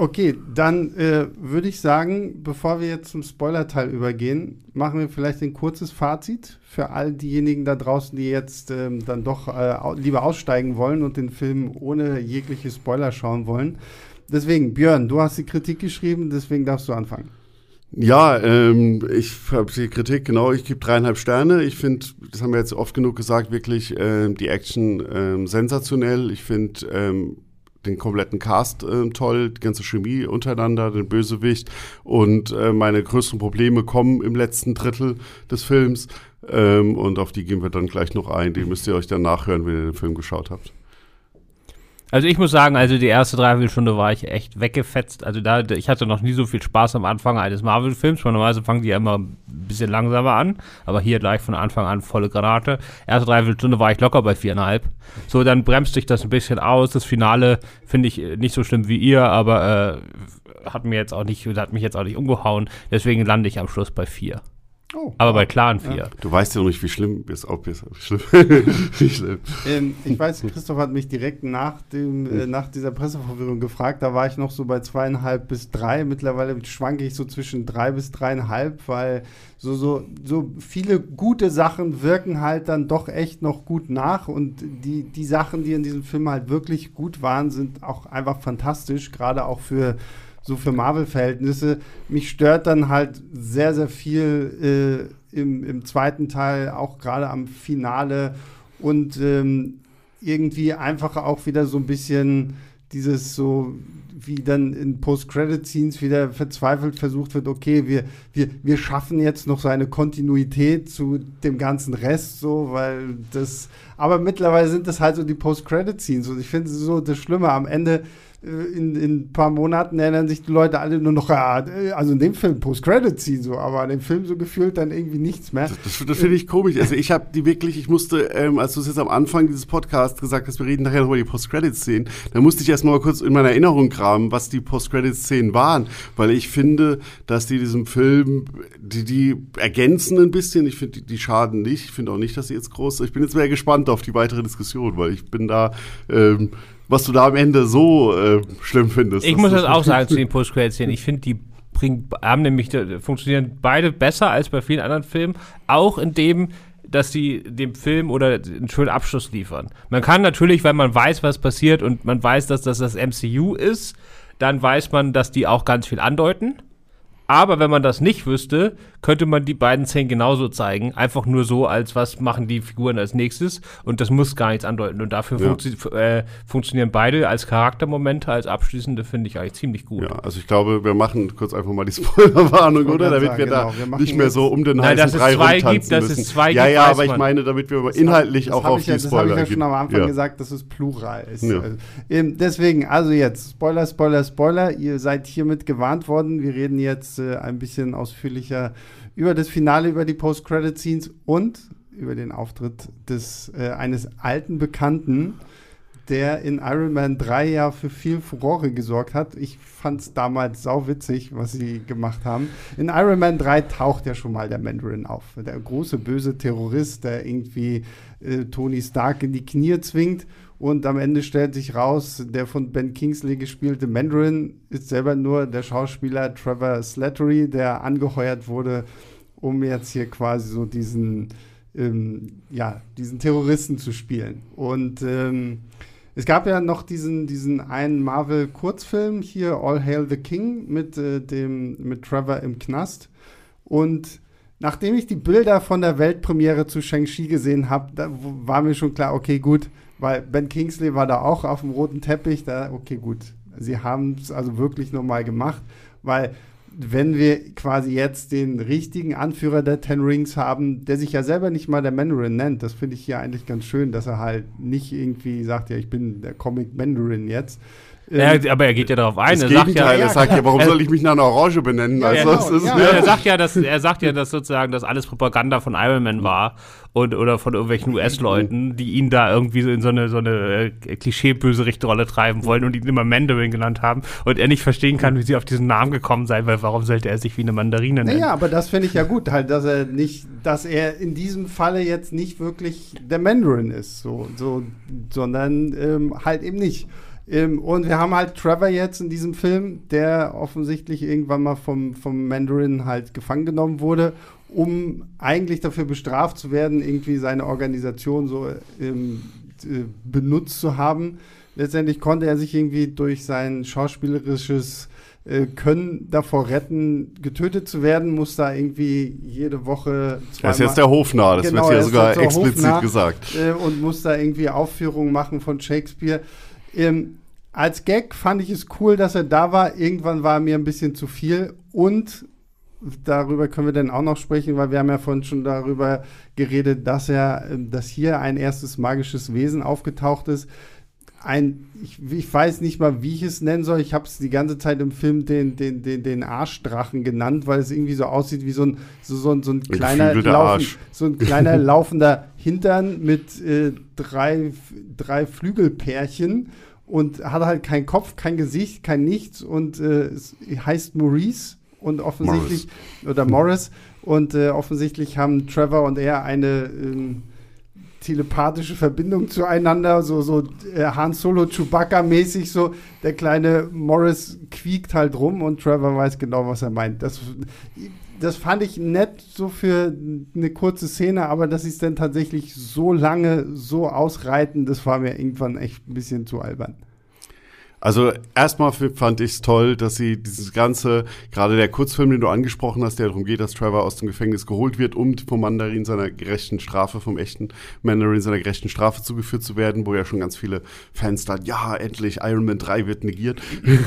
Okay, dann äh, würde ich sagen, bevor wir jetzt zum Spoiler-Teil übergehen, machen wir vielleicht ein kurzes Fazit für all diejenigen da draußen, die jetzt ähm, dann doch äh, lieber aussteigen wollen und den Film ohne jegliche Spoiler schauen wollen. Deswegen, Björn, du hast die Kritik geschrieben, deswegen darfst du anfangen. Ja, ähm, ich habe die Kritik, genau, ich gebe dreieinhalb Sterne. Ich finde, das haben wir jetzt oft genug gesagt, wirklich ähm, die Action ähm, sensationell. Ich finde ähm, den kompletten Cast äh, toll, die ganze Chemie untereinander, den Bösewicht und äh, meine größten Probleme kommen im letzten Drittel des Films ähm, und auf die gehen wir dann gleich noch ein. Die müsst ihr euch dann nachhören, wenn ihr den Film geschaut habt. Also ich muss sagen, also die erste Dreiviertelstunde war ich echt weggefetzt. Also da, ich hatte noch nie so viel Spaß am Anfang eines Marvel-Films. Normalerweise fangen die ja immer ein bisschen langsamer an, aber hier gleich von Anfang an volle Granate. Erste Dreiviertelstunde war ich locker bei viereinhalb. So, dann bremst sich das ein bisschen aus. Das Finale finde ich nicht so schlimm wie ihr, aber äh, hat mir jetzt auch nicht, hat mich jetzt auch nicht umgehauen. Deswegen lande ich am Schluss bei vier. Oh, aber bei Clan 4. Ja. Du weißt ja noch nicht, wie schlimm es auch ist. Schlimm. wie schlimm. Ähm, ich weiß, Christoph hat mich direkt nach, dem, äh, nach dieser Presseverwirrung gefragt. Da war ich noch so bei zweieinhalb bis drei. Mittlerweile schwanke ich so zwischen drei bis dreieinhalb, weil so, so, so viele gute Sachen wirken halt dann doch echt noch gut nach. Und die, die Sachen, die in diesem Film halt wirklich gut waren, sind auch einfach fantastisch. Gerade auch für so für Marvel-Verhältnisse. Mich stört dann halt sehr, sehr viel äh, im, im zweiten Teil, auch gerade am Finale und ähm, irgendwie einfach auch wieder so ein bisschen dieses so, wie dann in Post-Credit-Scenes wieder verzweifelt versucht wird, okay, wir, wir, wir schaffen jetzt noch so eine Kontinuität zu dem ganzen Rest, so, weil das, aber mittlerweile sind das halt so die Post-Credit-Scenes und ich finde so das Schlimme am Ende, in, in ein paar Monaten erinnern sich die Leute alle nur noch, ja, also in dem Film Post-Credit ziehen so, aber in dem Film so gefühlt dann irgendwie nichts mehr. Das, das, das finde ich komisch. Also ich habe die wirklich, ich musste, ähm, als du es jetzt am Anfang dieses Podcasts gesagt hast, wir reden nachher noch über die Post-Credit-Szenen, da musste ich erstmal kurz in meiner Erinnerung kramen, was die Post-Credit-Szenen waren, weil ich finde, dass die diesem Film, die, die ergänzen ein bisschen, ich finde, die, die schaden nicht, ich finde auch nicht, dass sie jetzt groß, ich bin jetzt sehr gespannt auf die weitere Diskussion, weil ich bin da, ähm, was du da am Ende so äh, schlimm findest. Ich muss das auch sagen zu den Post-Credit-Szenen. Ich finde, die bringen, haben nämlich, funktionieren beide besser als bei vielen anderen Filmen, auch in dem, dass sie dem Film oder einen schönen Abschluss liefern. Man kann natürlich, weil man weiß, was passiert und man weiß, dass das das MCU ist, dann weiß man, dass die auch ganz viel andeuten. Aber wenn man das nicht wüsste, könnte man die beiden Szenen genauso zeigen. Einfach nur so, als was machen die Figuren als nächstes. Und das muss gar nichts andeuten. Und dafür ja. funktio äh, funktionieren beide als Charaktermomente, als abschließende, finde ich eigentlich ziemlich gut. Ja, also ich glaube, wir machen kurz einfach mal die Spoilerwarnung, oder? Damit sagen, wir genau. da wir nicht mehr so um den heißen Brei rumtanzen gibt, dass müssen. Es zwei ja, ja, aber ich meine, damit wir inhaltlich hab, auch auf die ja, Spoiler Das habe ich ja schon am Anfang ja. gesagt, dass es plural ist. Ja. Also, deswegen, also jetzt, Spoiler, Spoiler, Spoiler. Ihr seid hiermit gewarnt worden. Wir reden jetzt äh, ein bisschen ausführlicher über das Finale, über die Post-Credit-Scenes und über den Auftritt des, äh, eines alten Bekannten, der in Iron Man 3 ja für viel Furore gesorgt hat. Ich fand es damals sauwitzig, was sie gemacht haben. In Iron Man 3 taucht ja schon mal der Mandarin auf. Der große böse Terrorist, der irgendwie äh, Tony Stark in die Knie zwingt. Und am Ende stellt sich raus, der von Ben Kingsley gespielte Mandarin ist selber nur der Schauspieler Trevor Slattery, der angeheuert wurde, um jetzt hier quasi so diesen, ähm, ja, diesen Terroristen zu spielen. Und ähm, es gab ja noch diesen, diesen einen Marvel-Kurzfilm hier, All Hail the King, mit, äh, dem, mit Trevor im Knast. Und nachdem ich die Bilder von der Weltpremiere zu Shang-Chi gesehen habe, war mir schon klar, okay, gut, weil Ben Kingsley war da auch auf dem roten Teppich, da, okay, gut. Sie haben es also wirklich nochmal gemacht, weil wenn wir quasi jetzt den richtigen Anführer der Ten Rings haben, der sich ja selber nicht mal der Mandarin nennt, das finde ich hier eigentlich ganz schön, dass er halt nicht irgendwie sagt, ja, ich bin der Comic Mandarin jetzt, ja, ähm, aber er geht ja darauf ein. Das er sagt ja, er sagt ja, warum soll ich mich nach einer Orange benennen? Ja, also, genau, ja, er sagt ja, dass er sagt ja, dass sozusagen das alles Propaganda von Iron Man war und oder von irgendwelchen US-Leuten, die ihn da irgendwie so in so eine so eine äh, Klischee-Bösewicht-Rolle treiben wollen und ihn immer Mandarin genannt haben und er nicht verstehen kann, wie sie auf diesen Namen gekommen seien, weil warum sollte er sich wie eine Mandarine nennen? Naja, aber das finde ich ja gut, halt, dass er nicht, dass er in diesem Falle jetzt nicht wirklich der Mandarin ist, so, so sondern ähm, halt eben nicht. Ähm, und wir haben halt Trevor jetzt in diesem Film, der offensichtlich irgendwann mal vom, vom Mandarin halt gefangen genommen wurde, um eigentlich dafür bestraft zu werden, irgendwie seine Organisation so ähm, äh, benutzt zu haben. Letztendlich konnte er sich irgendwie durch sein schauspielerisches äh, Können davor retten, getötet zu werden, muss da irgendwie jede Woche zweimal... Das ist jetzt der Hofnarr, das genau, wird ja sogar explizit Hofnarr, gesagt. Äh, und muss da irgendwie Aufführungen machen von Shakespeare. Ähm, als Gag fand ich es cool, dass er da war. Irgendwann war er mir ein bisschen zu viel. Und darüber können wir dann auch noch sprechen, weil wir haben ja vorhin schon darüber geredet, dass er, dass hier ein erstes magisches Wesen aufgetaucht ist. Ein, ich, ich weiß nicht mal, wie ich es nennen soll. Ich habe es die ganze Zeit im Film den, den, den, den Arschdrachen genannt, weil es irgendwie so aussieht wie so ein, so, so, ein, so ein kleiner, Laufen, so ein kleiner laufender Hintern mit äh, drei, drei Flügelpärchen und hat halt keinen Kopf, kein Gesicht, kein Nichts und äh, es heißt Maurice und offensichtlich Morris. oder Morris und äh, offensichtlich haben Trevor und er eine ähm, telepathische Verbindung zueinander, so so äh, Han Solo Chewbacca mäßig so der kleine Morris quiekt halt rum und Trevor weiß genau, was er meint. Das das fand ich nett so für eine kurze Szene, aber dass sie es dann tatsächlich so lange so ausreiten, das war mir irgendwann echt ein bisschen zu albern. Also erstmal fand ich es toll, dass sie dieses ganze, gerade der Kurzfilm, den du angesprochen hast, der darum geht, dass Trevor aus dem Gefängnis geholt wird, um vom Mandarin seiner gerechten Strafe, vom echten Mandarin seiner gerechten Strafe zugeführt zu werden, wo ja schon ganz viele Fans da, ja, endlich, Iron Man 3 wird negiert.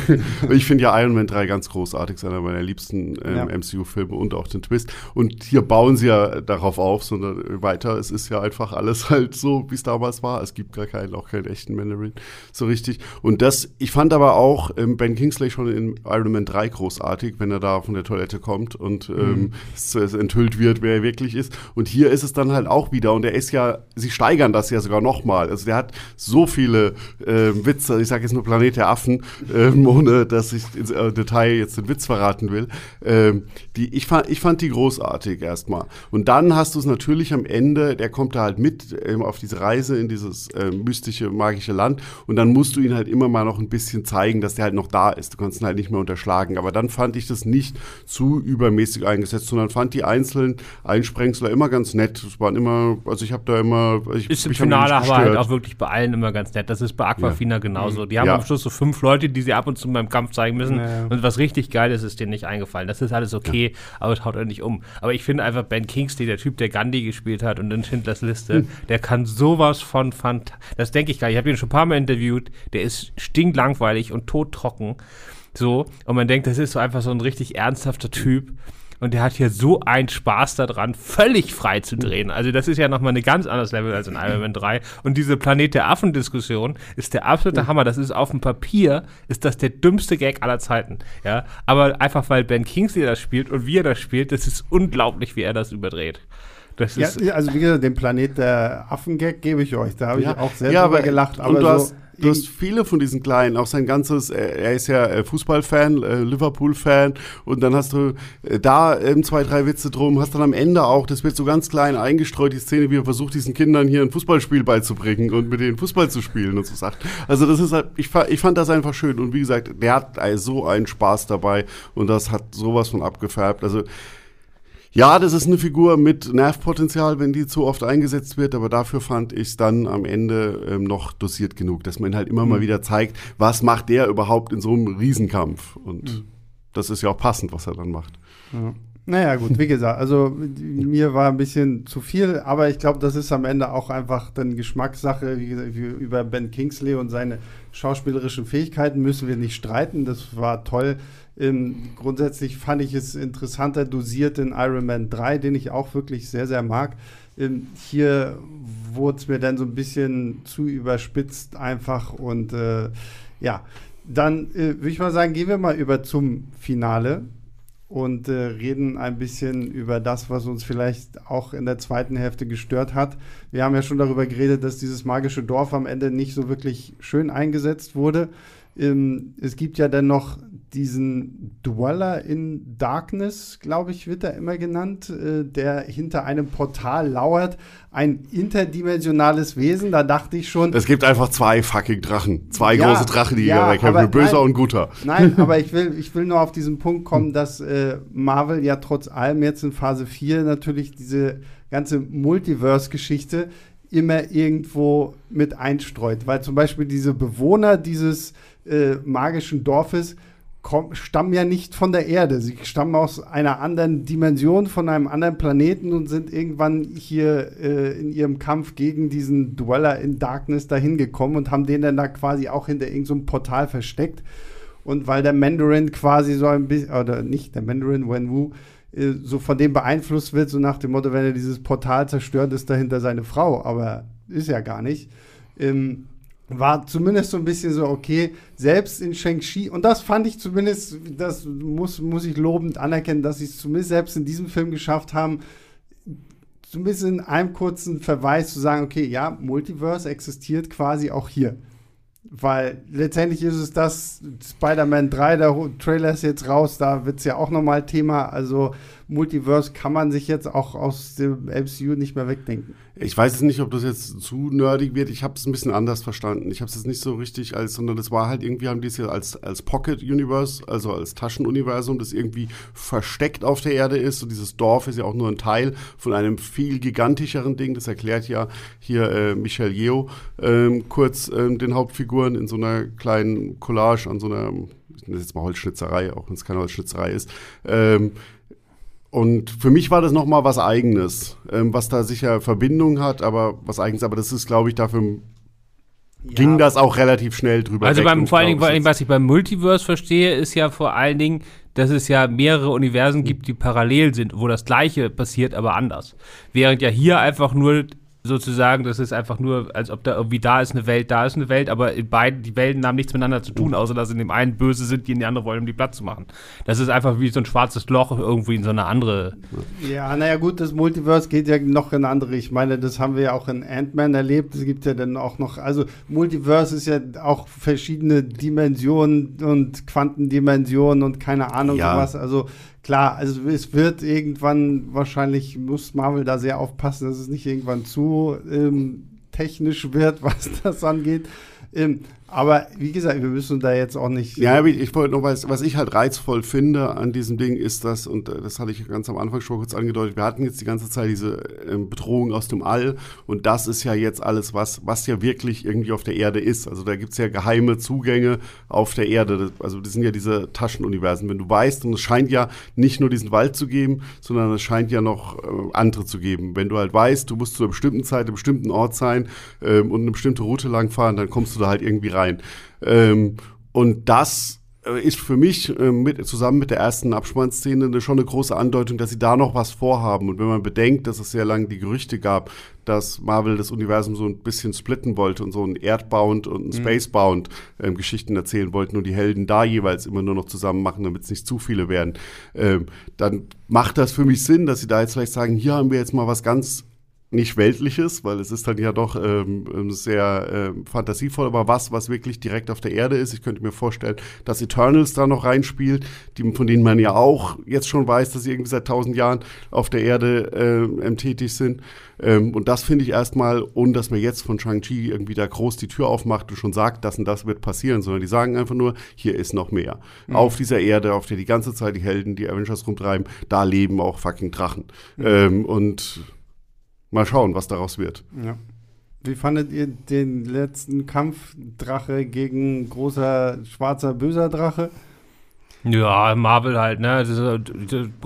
ich finde ja Iron Man 3 ganz großartig, einer meiner liebsten ähm, ja. MCU-Filme und auch den Twist. Und hier bauen sie ja darauf auf, sondern weiter, es ist ja einfach alles halt so, wie es damals war. Es gibt gar keinen, auch keinen echten Mandarin so richtig. Und das ich fand aber auch ähm, Ben Kingsley schon in Iron Man 3 großartig, wenn er da von der Toilette kommt und ähm, mhm. es, es, enthüllt wird, wer er wirklich ist. Und hier ist es dann halt auch wieder. Und er ist ja, sie steigern das ja sogar nochmal. Also der hat so viele äh, Witze, ich sage jetzt nur Planet der Affen, ähm, ohne dass ich ins äh, Detail jetzt den Witz verraten will. Ähm, die, ich, fand, ich fand die großartig erstmal. Und dann hast du es natürlich am Ende, der kommt da halt mit ähm, auf diese Reise in dieses äh, mystische, magische Land. Und dann musst du ihn halt immer mal noch ein bisschen zeigen, dass der halt noch da ist. Du kannst ihn halt nicht mehr unterschlagen. Aber dann fand ich das nicht zu übermäßig eingesetzt, sondern fand die einzelnen Einsprengsler immer ganz nett. Es waren immer, also ich habe da immer. Ich, ist im Finale aber halt auch wirklich bei allen immer ganz nett. Das ist bei Aquafina ja. genauso. Die haben ja. am Schluss so fünf Leute, die sie ab und zu beim Kampf zeigen müssen. Ja. Und was richtig geil ist, ist denen nicht eingefallen. Das ist alles okay, aber es haut er nicht um. Aber ich finde einfach Ben Kingsley, der Typ, der Gandhi gespielt hat und in Schindlers Liste, hm. der kann sowas von fant. Das denke ich gar nicht. Ich habe ihn schon ein paar Mal interviewt. Der ist stinklang langweilig und todtrocken. So, und man denkt, das ist so einfach so ein richtig ernsthafter Typ. Und der hat hier so einen Spaß daran, völlig frei zu drehen. Also das ist ja nochmal ein ganz anderes Level als in Iron Man 3. Und diese Planet der Affen-Diskussion ist der absolute Hammer. Das ist auf dem Papier, ist das der dümmste Gag aller Zeiten. Ja, aber einfach weil Ben Kingsley das spielt und wie er das spielt, das ist unglaublich, wie er das überdreht. Das ja, also wie gesagt, den Planet der Affen-Gag gebe ich euch. Da habe ja, ich auch sehr ja, drüber gelacht. Aber du, so hast, du hast viele von diesen Kleinen, auch sein ganzes, er ist ja äh, Fußballfan, äh, Liverpool-Fan und dann hast du äh, da ähm, zwei, drei Witze drum, hast dann am Ende auch, das wird so ganz klein eingestreut, die Szene, wie er versucht, diesen Kindern hier ein Fußballspiel beizubringen und mit denen Fußball zu spielen und so sagt. Also das ist halt, ich, ich fand das einfach schön und wie gesagt, der hat so einen Spaß dabei und das hat sowas von abgefärbt. Also ja, das ist eine Figur mit Nervpotenzial, wenn die zu oft eingesetzt wird, aber dafür fand ich es dann am Ende ähm, noch dosiert genug, dass man halt immer mhm. mal wieder zeigt, was macht der überhaupt in so einem Riesenkampf. Und mhm. das ist ja auch passend, was er dann macht. Ja. Naja, gut, wie gesagt, also mir war ein bisschen zu viel, aber ich glaube, das ist am Ende auch einfach dann Geschmackssache. Wie gesagt, über Ben Kingsley und seine schauspielerischen Fähigkeiten müssen wir nicht streiten. Das war toll. Ähm, grundsätzlich fand ich es interessanter dosiert in Iron Man 3, den ich auch wirklich sehr, sehr mag. Ähm, hier wurde es mir dann so ein bisschen zu überspitzt einfach und äh, ja, dann äh, würde ich mal sagen, gehen wir mal über zum Finale und äh, reden ein bisschen über das, was uns vielleicht auch in der zweiten Hälfte gestört hat. Wir haben ja schon darüber geredet, dass dieses magische Dorf am Ende nicht so wirklich schön eingesetzt wurde. Ähm, es gibt ja dann noch diesen Dweller in Darkness, glaube ich, wird er immer genannt, äh, der hinter einem Portal lauert. Ein interdimensionales Wesen, da dachte ich schon. Es gibt einfach zwei fucking Drachen. Zwei ja, große Drachen, die ja, kämpfen, böser nein, und guter. Nein, aber ich will, ich will nur auf diesen Punkt kommen, dass äh, Marvel ja trotz allem jetzt in Phase 4 natürlich diese ganze Multiverse-Geschichte immer irgendwo mit einstreut. Weil zum Beispiel diese Bewohner dieses äh, magischen Dorfes kommen, stammen ja nicht von der Erde. Sie stammen aus einer anderen Dimension, von einem anderen Planeten und sind irgendwann hier äh, in ihrem Kampf gegen diesen Dweller in Darkness dahin gekommen und haben den dann da quasi auch hinter irgendeinem so Portal versteckt. Und weil der Mandarin quasi so ein bisschen, oder nicht der Mandarin, Wenwu, äh, so von dem beeinflusst wird, so nach dem Motto, wenn er dieses Portal zerstört, ist dahinter seine Frau. Aber ist ja gar nicht. Ähm, war zumindest so ein bisschen so, okay, selbst in Shang-Chi, und das fand ich zumindest, das muss, muss ich lobend anerkennen, dass sie es zumindest selbst in diesem Film geschafft haben, bisschen in einem kurzen Verweis zu sagen, okay, ja, Multiverse existiert quasi auch hier. Weil letztendlich ist es das, Spider-Man 3, der Trailer ist jetzt raus, da wird es ja auch nochmal Thema. Also Multiverse kann man sich jetzt auch aus dem MCU nicht mehr wegdenken. Ich weiß es nicht, ob das jetzt zu nerdig wird. Ich habe es ein bisschen anders verstanden. Ich habe es nicht so richtig als, sondern das war halt irgendwie, haben die es ja als, als Pocket Universe, also als Taschenuniversum, das irgendwie versteckt auf der Erde ist. Und dieses Dorf ist ja auch nur ein Teil von einem viel gigantischeren Ding. Das erklärt ja hier äh, Michel Yeo ähm, kurz ähm, den Hauptfiguren in so einer kleinen Collage an so einer, ich nenne jetzt mal Holzschnitzerei, auch wenn es keine Holzschnitzerei ist. Ähm, und für mich war das nochmal was Eigenes, ähm, was da sicher Verbindung hat, aber was Eigenes. Aber das ist, glaube ich, dafür ja. ging das auch relativ schnell drüber. Also beim, vor allen Dingen, vor allen Dingen, was ich beim Multiverse verstehe, ist ja vor allen Dingen, dass es ja mehrere Universen gibt, die parallel sind, wo das Gleiche passiert, aber anders. Während ja hier einfach nur sozusagen, das ist einfach nur, als ob da irgendwie da ist eine Welt, da ist eine Welt, aber in beiden, die Welten haben nichts miteinander zu tun, außer dass in dem einen böse sind, die in die andere wollen, um die Platz zu machen. Das ist einfach wie so ein schwarzes Loch irgendwie in so eine andere. Ja, naja, gut, das Multiverse geht ja noch in andere. Ich meine, das haben wir ja auch in Ant-Man erlebt. Es gibt ja dann auch noch, also Multiverse ist ja auch verschiedene Dimensionen und Quantendimensionen und keine Ahnung ja. was. Also klar, also es wird irgendwann wahrscheinlich, muss Marvel da sehr aufpassen, dass es nicht irgendwann zu ähm, technisch wird, was das angeht. Ähm, aber wie gesagt, wir müssen da jetzt auch nicht. Ja, ich wollte noch, was, was ich halt reizvoll finde an diesem Ding ist das, und äh, das hatte ich ganz am Anfang schon kurz angedeutet, wir hatten jetzt die ganze Zeit diese ähm, Bedrohung aus dem All und das ist ja jetzt alles, was, was ja wirklich irgendwie auf der Erde ist. Also da gibt es ja geheime Zugänge auf der Erde. Also das sind ja diese Taschenuniversen. Wenn du weißt, und es scheint ja nicht nur diesen Wald zu geben, sondern es scheint ja noch äh, andere zu geben. Wenn du halt weißt, du musst zu einer bestimmten Zeit, einem bestimmten Ort sein ähm, und eine bestimmte Route lang fahren, dann kommst du da halt irgendwie rein rein. Ähm, und das äh, ist für mich äh, mit, zusammen mit der ersten Abspannszene schon eine große Andeutung, dass sie da noch was vorhaben. Und wenn man bedenkt, dass es sehr lange die Gerüchte gab, dass Marvel das Universum so ein bisschen splitten wollte und so ein Erdbound und ein mhm. Spacebound ähm, Geschichten erzählen wollten und die Helden da jeweils immer nur noch zusammen machen, damit es nicht zu viele werden, ähm, dann macht das für mich Sinn, dass sie da jetzt vielleicht sagen, hier haben wir jetzt mal was ganz nicht weltliches, weil es ist dann ja doch ähm, ähm, sehr ähm, fantasievoll, aber was, was wirklich direkt auf der Erde ist. Ich könnte mir vorstellen, dass Eternals da noch reinspielt, die, von denen man ja auch jetzt schon weiß, dass sie irgendwie seit tausend Jahren auf der Erde ähm, tätig sind. Ähm, und das finde ich erstmal, ohne dass man jetzt von Shang-Chi irgendwie da groß die Tür aufmacht und schon sagt, das und das wird passieren, sondern die sagen einfach nur, hier ist noch mehr. Mhm. Auf dieser Erde, auf der die ganze Zeit die Helden, die Avengers rumtreiben, da leben auch fucking Drachen. Mhm. Ähm, und Mal schauen, was daraus wird. Ja. Wie fandet ihr den letzten Kampf Drache gegen großer schwarzer böser Drache? Ja, Marvel halt, ne? Das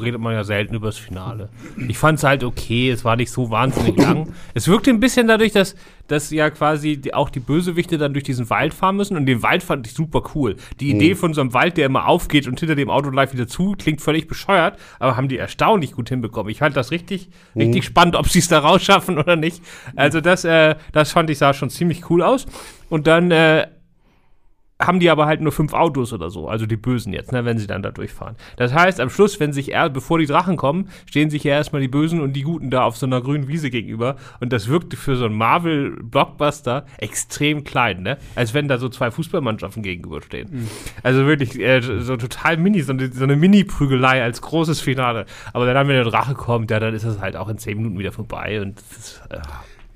redet man ja selten über das Finale. Ich fand es halt okay, es war nicht so wahnsinnig lang. Es wirkte ein bisschen dadurch, dass, dass ja quasi die, auch die Bösewichte dann durch diesen Wald fahren müssen und den Wald fand ich super cool. Die Idee mhm. von so einem Wald, der immer aufgeht und hinter dem Auto live wieder zu, klingt völlig bescheuert, aber haben die erstaunlich gut hinbekommen. Ich fand das richtig, mhm. richtig spannend, ob sie es da rausschaffen oder nicht. Also das, äh, das fand ich sah schon ziemlich cool aus. Und dann äh, haben die aber halt nur fünf Autos oder so, also die Bösen jetzt, ne, wenn sie dann da durchfahren. Das heißt, am Schluss, wenn sich er, bevor die Drachen kommen, stehen sich ja erstmal die Bösen und die Guten da auf so einer grünen Wiese gegenüber. Und das wirkte für so einen Marvel-Blockbuster extrem klein, ne? Als wenn da so zwei Fußballmannschaften gegenüberstehen. Mhm. Also wirklich äh, so total mini, so eine, so eine Mini-Prügelei als großes Finale. Aber dann, wenn der Drache kommt, ja, dann ist das halt auch in zehn Minuten wieder vorbei und das, äh.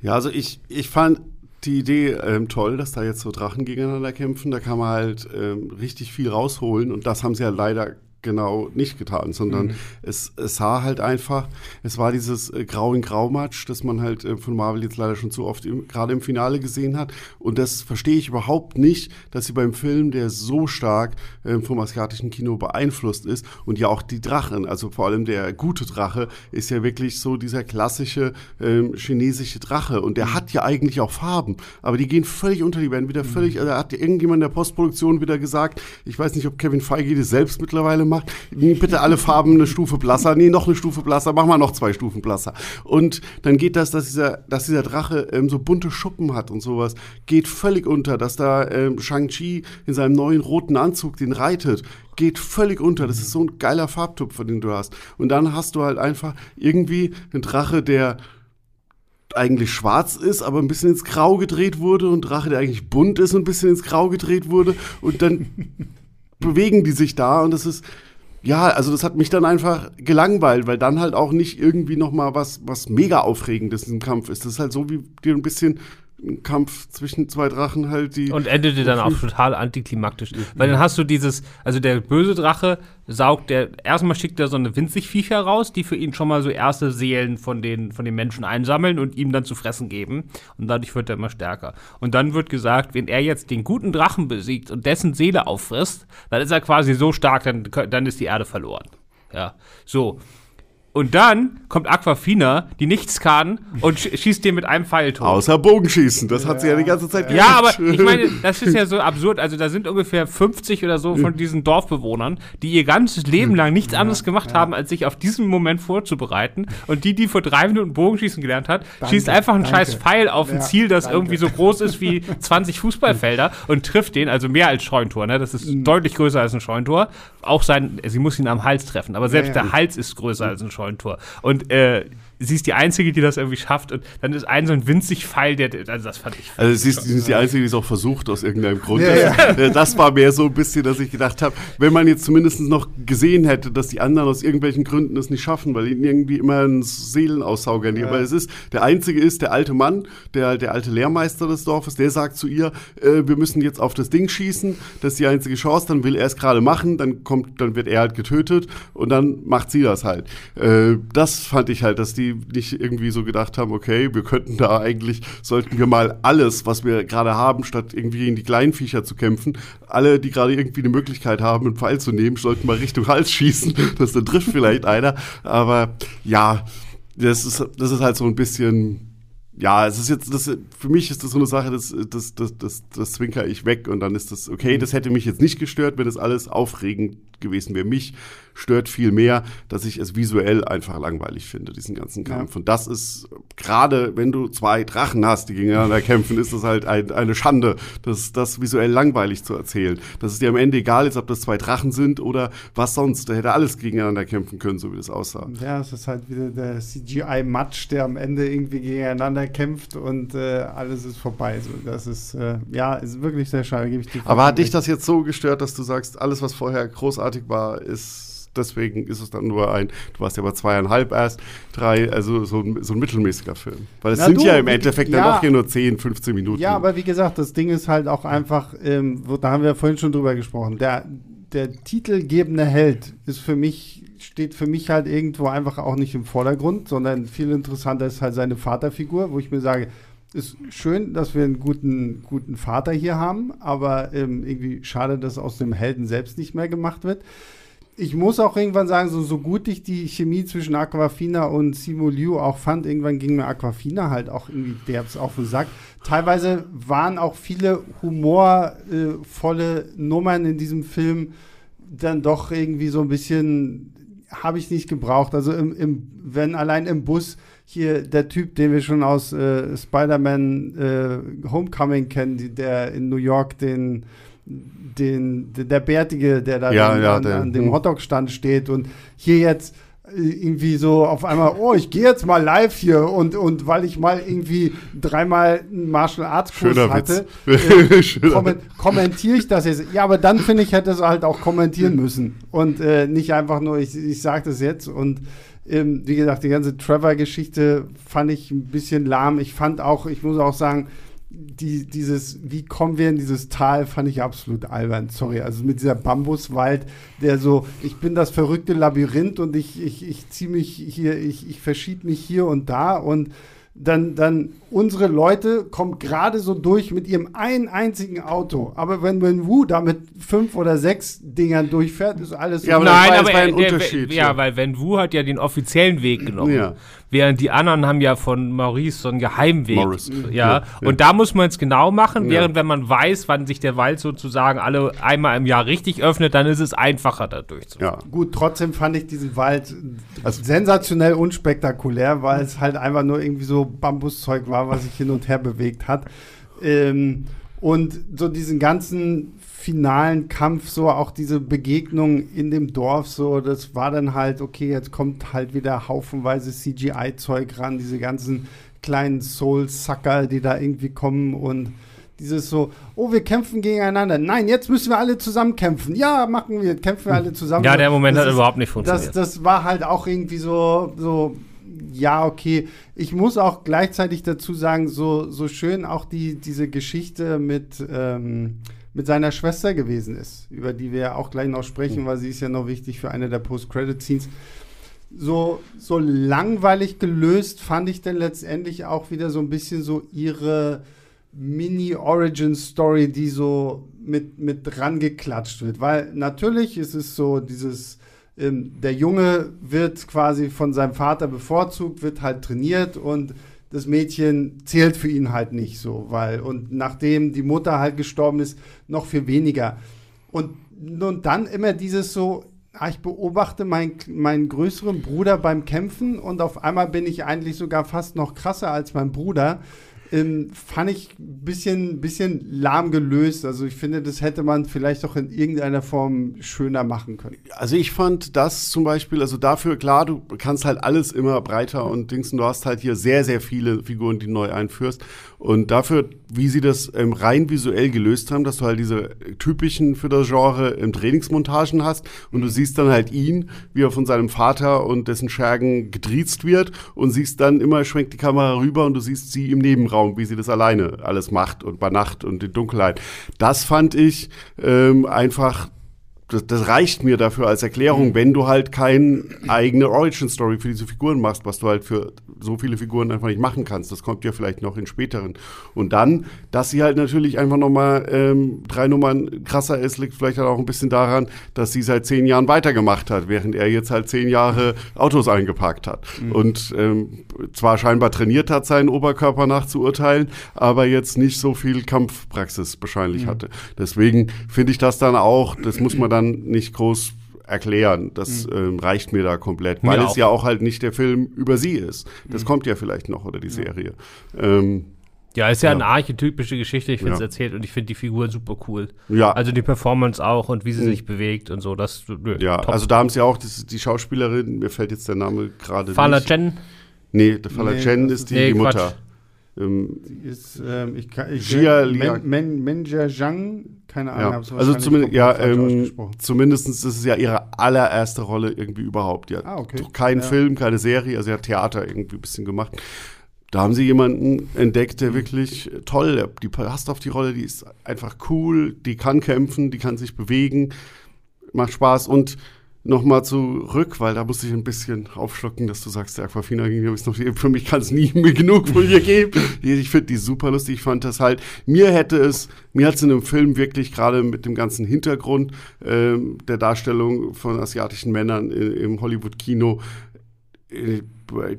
Ja, also ich, ich fand die Idee ähm, toll, dass da jetzt so Drachen gegeneinander kämpfen. Da kann man halt ähm, richtig viel rausholen und das haben sie ja leider genau nicht getan, sondern mhm. es, es sah halt einfach, es war dieses äh, Grau in Grau-Match, das man halt äh, von Marvel jetzt leider schon zu oft gerade im Finale gesehen hat. Und das verstehe ich überhaupt nicht, dass sie beim Film, der so stark äh, vom asiatischen Kino beeinflusst ist und ja auch die Drachen, also vor allem der gute Drache, ist ja wirklich so dieser klassische ähm, chinesische Drache. Und der mhm. hat ja eigentlich auch Farben, aber die gehen völlig unter, die werden wieder mhm. völlig, also hat irgendjemand in der Postproduktion wieder gesagt, ich weiß nicht, ob Kevin Feige das selbst mittlerweile macht. Bitte alle Farben eine Stufe blasser. Nee, noch eine Stufe blasser. Mach mal noch zwei Stufen blasser. Und dann geht das, dass dieser, dass dieser Drache ähm, so bunte Schuppen hat und sowas, geht völlig unter. Dass da ähm, Shang-Chi in seinem neuen roten Anzug den reitet, geht völlig unter. Das ist so ein geiler Farbtupfer, den du hast. Und dann hast du halt einfach irgendwie einen Drache, der eigentlich schwarz ist, aber ein bisschen ins Grau gedreht wurde und Drache, der eigentlich bunt ist und ein bisschen ins Grau gedreht wurde und dann bewegen die sich da und das ist ja, also das hat mich dann einfach gelangweilt, weil dann halt auch nicht irgendwie noch mal was was mega aufregendes im Kampf ist. Das ist halt so wie dir ein bisschen Kampf zwischen zwei Drachen halt die. Und endete dann auch total antiklimaktisch. Weil dann hast du dieses, also der böse Drache saugt der, erstmal schickt er so eine Winzigviecher raus, die für ihn schon mal so erste Seelen von den, von den Menschen einsammeln und ihm dann zu fressen geben. Und dadurch wird er immer stärker. Und dann wird gesagt, wenn er jetzt den guten Drachen besiegt und dessen Seele auffrisst, dann ist er quasi so stark, dann, dann ist die Erde verloren. Ja, so. Und dann kommt Aquafina, die nichts kann, und schießt dir mit einem Pfeil tot. Außer Bogenschießen, das hat ja. sie ja die ganze Zeit gemacht. Ja, aber ich meine, das ist ja so absurd. Also da sind ungefähr 50 oder so von diesen Dorfbewohnern, die ihr ganzes Leben lang nichts anderes gemacht ja. haben, als sich auf diesen Moment vorzubereiten. Und die, die vor drei Minuten Bogenschießen gelernt hat, danke, schießt einfach einen danke. scheiß Pfeil auf ein Ziel, das danke. irgendwie so groß ist wie 20 Fußballfelder und trifft den, also mehr als Scheuntor. Ne? Das ist mhm. deutlich größer als ein Scheuntor. Auch sein, sie muss ihn am Hals treffen, aber selbst der Hals ist größer als ein Scheuntor. Scheuntor. Und äh, sie ist die Einzige, die das irgendwie schafft. Und dann ist ein so ein winzig Pfeil, der, also das fand ich. Also sie ist, sie ist die Einzige, die es auch versucht, aus irgendeinem Grund. Ja, ja. Äh, das war mehr so ein bisschen, dass ich gedacht habe, wenn man jetzt zumindest noch gesehen hätte, dass die anderen aus irgendwelchen Gründen es nicht schaffen, weil ihnen irgendwie immer ein Seelenaussauger nehmen. Ja. Aber es ist, der Einzige ist der alte Mann, der, der alte Lehrmeister des Dorfes, der sagt zu ihr, äh, wir müssen jetzt auf das Ding schießen, das ist die einzige Chance, dann will er es gerade machen, dann kommt, dann wird er halt getötet und dann macht sie das halt. Äh, das fand ich halt, dass die nicht irgendwie so gedacht haben, okay, wir könnten da eigentlich, sollten wir mal alles, was wir gerade haben, statt irgendwie gegen die kleinen Viecher zu kämpfen, alle, die gerade irgendwie eine Möglichkeit haben, einen Pfeil zu nehmen, sollten mal Richtung Hals schießen. Das dann trifft vielleicht einer. Aber ja, das ist, das ist halt so ein bisschen ja, es ist jetzt, das, für mich ist das so eine Sache, das, das, das, das, das zwinker ich weg und dann ist das okay. Das hätte mich jetzt nicht gestört, wenn das alles aufregend gewesen wäre. Mich stört viel mehr, dass ich es visuell einfach langweilig finde, diesen ganzen Kampf. Ja. Und das ist gerade, wenn du zwei Drachen hast, die gegeneinander kämpfen, ist das halt ein, eine Schande, das, das visuell langweilig zu erzählen. Dass es dir am Ende egal ist, ob das zwei Drachen sind oder was sonst. Da hätte alles gegeneinander kämpfen können, so wie das aussah. Ja, es ist halt wieder der CGI-Matsch, der am Ende irgendwie gegeneinander kämpft und äh, alles ist vorbei. So, das ist, äh, ja, ist wirklich sehr schade, gebe ich dir Aber hat dich das jetzt so gestört, dass du sagst, alles, was vorher großartig war, ist deswegen ist es dann nur ein, du warst ja bei zweieinhalb erst, drei, also so ein, so ein mittelmäßiger Film. Weil es Na sind du, ja im Endeffekt ja, dann doch hier nur 10, 15 Minuten. Ja, aber wie gesagt, das Ding ist halt auch einfach, ähm, wo, da haben wir vorhin schon drüber gesprochen, der, der titelgebende Held ist für mich steht für mich halt irgendwo einfach auch nicht im Vordergrund, sondern viel interessanter ist halt seine Vaterfigur, wo ich mir sage, ist schön, dass wir einen guten, guten Vater hier haben, aber ähm, irgendwie schade, dass aus dem Helden selbst nicht mehr gemacht wird. Ich muss auch irgendwann sagen, so, so gut ich die Chemie zwischen Aquafina und Simu Liu auch fand, irgendwann ging mir Aquafina halt auch irgendwie derbs auf den Sack. Teilweise waren auch viele humorvolle Nummern in diesem Film dann doch irgendwie so ein bisschen, habe ich nicht gebraucht. Also im, im, wenn allein im Bus hier der Typ, den wir schon aus äh, Spider-Man äh, Homecoming kennen, die, der in New York den, den, der Bärtige, der da Ja, an, ja, der- an dem hm. Hotdog-Stand steht und hier jetzt äh, irgendwie so auf einmal, oh, ich gehe jetzt mal live hier und, und weil ich mal irgendwie dreimal einen Martial Arts Kurs Schöner hatte, äh, kommen, kommentiere ich das jetzt. Ja, aber dann finde ich, hätte es halt auch kommentieren müssen und äh, nicht einfach nur, ich, ich sage das jetzt und ähm, wie gesagt, die ganze Trevor-Geschichte fand ich ein bisschen lahm. Ich fand auch, ich muss auch sagen, die, dieses, wie kommen wir in dieses Tal, fand ich absolut albern. Sorry, also mit dieser Bambuswald, der so, ich bin das verrückte Labyrinth und ich, ich, ich ziehe mich hier, ich, ich verschiebe mich hier und da und dann, dann unsere Leute kommen gerade so durch mit ihrem einen einzigen Auto. Aber wenn Wen Wu da mit fünf oder sechs Dingern durchfährt, ist alles Ja, aber so. das Nein, aber ein der- Unterschied, Ja, ja. weil Wen Wu hat ja den offiziellen Weg genommen. Ja. Während die anderen haben ja von Maurice so einen Geheimweg. Morris. Ja. Ja, ja. Und da muss man es genau machen, Ja. während wenn man weiß, wann sich der Wald sozusagen alle einmal im Jahr richtig öffnet, dann ist es einfacher da durchzufahren. Ja. Gut, trotzdem fand ich diesen Wald Also- sensationell unspektakulär, weil es halt einfach nur irgendwie so Bambuszeug war, was sich hin und her bewegt hat. Ähm, und so diesen ganzen finalen Kampf, so auch diese Begegnung in dem Dorf, so, das war dann halt, okay, jetzt kommt halt wieder haufenweise CGI-Zeug ran, diese ganzen kleinen Soul-Sucker, die da irgendwie kommen und dieses so, oh, wir kämpfen gegeneinander. Nein, jetzt müssen wir alle zusammen kämpfen. Ja, machen wir, kämpfen wir alle zusammen. Ja, der Moment Das hat ist- überhaupt nicht das, funktioniert. das war halt auch irgendwie so, so, ja, okay. Ich muss auch gleichzeitig dazu sagen, so, so schön auch die, diese Geschichte mit, ähm, mit seiner Schwester gewesen ist, über die wir ja auch gleich noch sprechen, weil sie ist ja noch wichtig für eine der Post-Credit-Scenes. So, so langweilig gelöst fand ich dann letztendlich auch wieder so ein bisschen so ihre Mini-Origin-Story, die so mit, mit dran geklatscht wird. Weil natürlich ist es so dieses, ähm, der Junge wird quasi von seinem Vater bevorzugt, wird halt trainiert und das Mädchen zählt für ihn halt nicht so, weil, und nachdem die Mutter halt gestorben ist, noch viel weniger. Und, und dann immer dieses so, ah, ich beobachte mein, meinen größeren Bruder beim Kämpfen und auf einmal bin ich eigentlich sogar fast noch krasser als mein Bruder. Ähm, fand ich ein bisschen, bisschen lahm gelöst. Also ich finde, das hätte man vielleicht auch in irgendeiner Form schöner machen können. Also ich fand das zum Beispiel, also dafür, klar, du kannst halt alles immer breiter und Dings, und du hast halt hier sehr, sehr viele Figuren, die neu einführst. Und dafür, wie sie das ähm, rein visuell gelöst haben, dass du halt diese typischen für das Genre im Trainingsmontagen hast und du siehst dann halt ihn, wie er von seinem Vater und dessen Schergen gedriezt wird und siehst dann immer, schwenkt die Kamera rüber und du siehst sie im Nebenraum, wie sie das alleine alles macht und bei Nacht und in Dunkelheit. Das fand ich ähm, einfach das, das reicht mir dafür als Erklärung, wenn du halt keine eigene Origin-Story für diese Figuren machst, was du halt für so viele Figuren einfach nicht machen kannst. Das kommt ja vielleicht noch in späteren. Und dann, dass sie halt natürlich einfach nochmal ähm, drei Nummern krasser ist, liegt vielleicht halt auch ein bisschen daran, dass sie seit zehn Jahren weitergemacht hat, während er jetzt halt zehn Jahre Autos eingepackt hat. Und ähm, zwar scheinbar trainiert hat, seinen Oberkörper nachzuurteilen, aber jetzt nicht so viel Kampfpraxis wahrscheinlich hatte. Deswegen finde ich das dann auch, das muss man dann nicht groß erklären. Das ähm, reicht mir da komplett, weil es auch. ja auch halt nicht der Film über sie ist. Das kommt ja vielleicht noch oder die Serie. Ähm, Ja, ist ja, Ja. eine archetypische Geschichte, ich finde es Ja. erzählt und ich finde die Figur super cool. ja, Also die Performance auch und wie sie Mhm. sich bewegt und so, das nö, ja, top. also da haben sie auch das, die Schauspielerin, mir fällt jetzt der Name gerade Fala nicht. Jen, Nee, der Fala Nee, Chen ist die, Nee, die. Mutter. Ähm, ist, ähm, ich kann, ich, Jia Men, Liang. Men, Menja Zhang, keine Ahnung, ja. hab's Also zumindest, ja, ähm, zumindestens ist es ja ihre allererste Rolle irgendwie überhaupt. Die hat Ah, okay. keinen Ja. Film, keine Serie, also sie hat Theater irgendwie ein bisschen gemacht. Da haben sie jemanden entdeckt, der wirklich toll, die passt auf die Rolle, die ist einfach cool, die kann kämpfen, die kann sich bewegen, macht Spaß und nochmal zurück, weil da musste ich ein bisschen aufschlucken, dass du sagst, der Aquafina ist noch, für mich kann es nie mehr genug von ihr geben. Ich finde die super lustig. Ich fand das halt, mir hätte es, mir hat es in einem Film wirklich gerade mit dem ganzen Hintergrund ähm, der Darstellung von asiatischen Männern im Hollywood-Kino äh,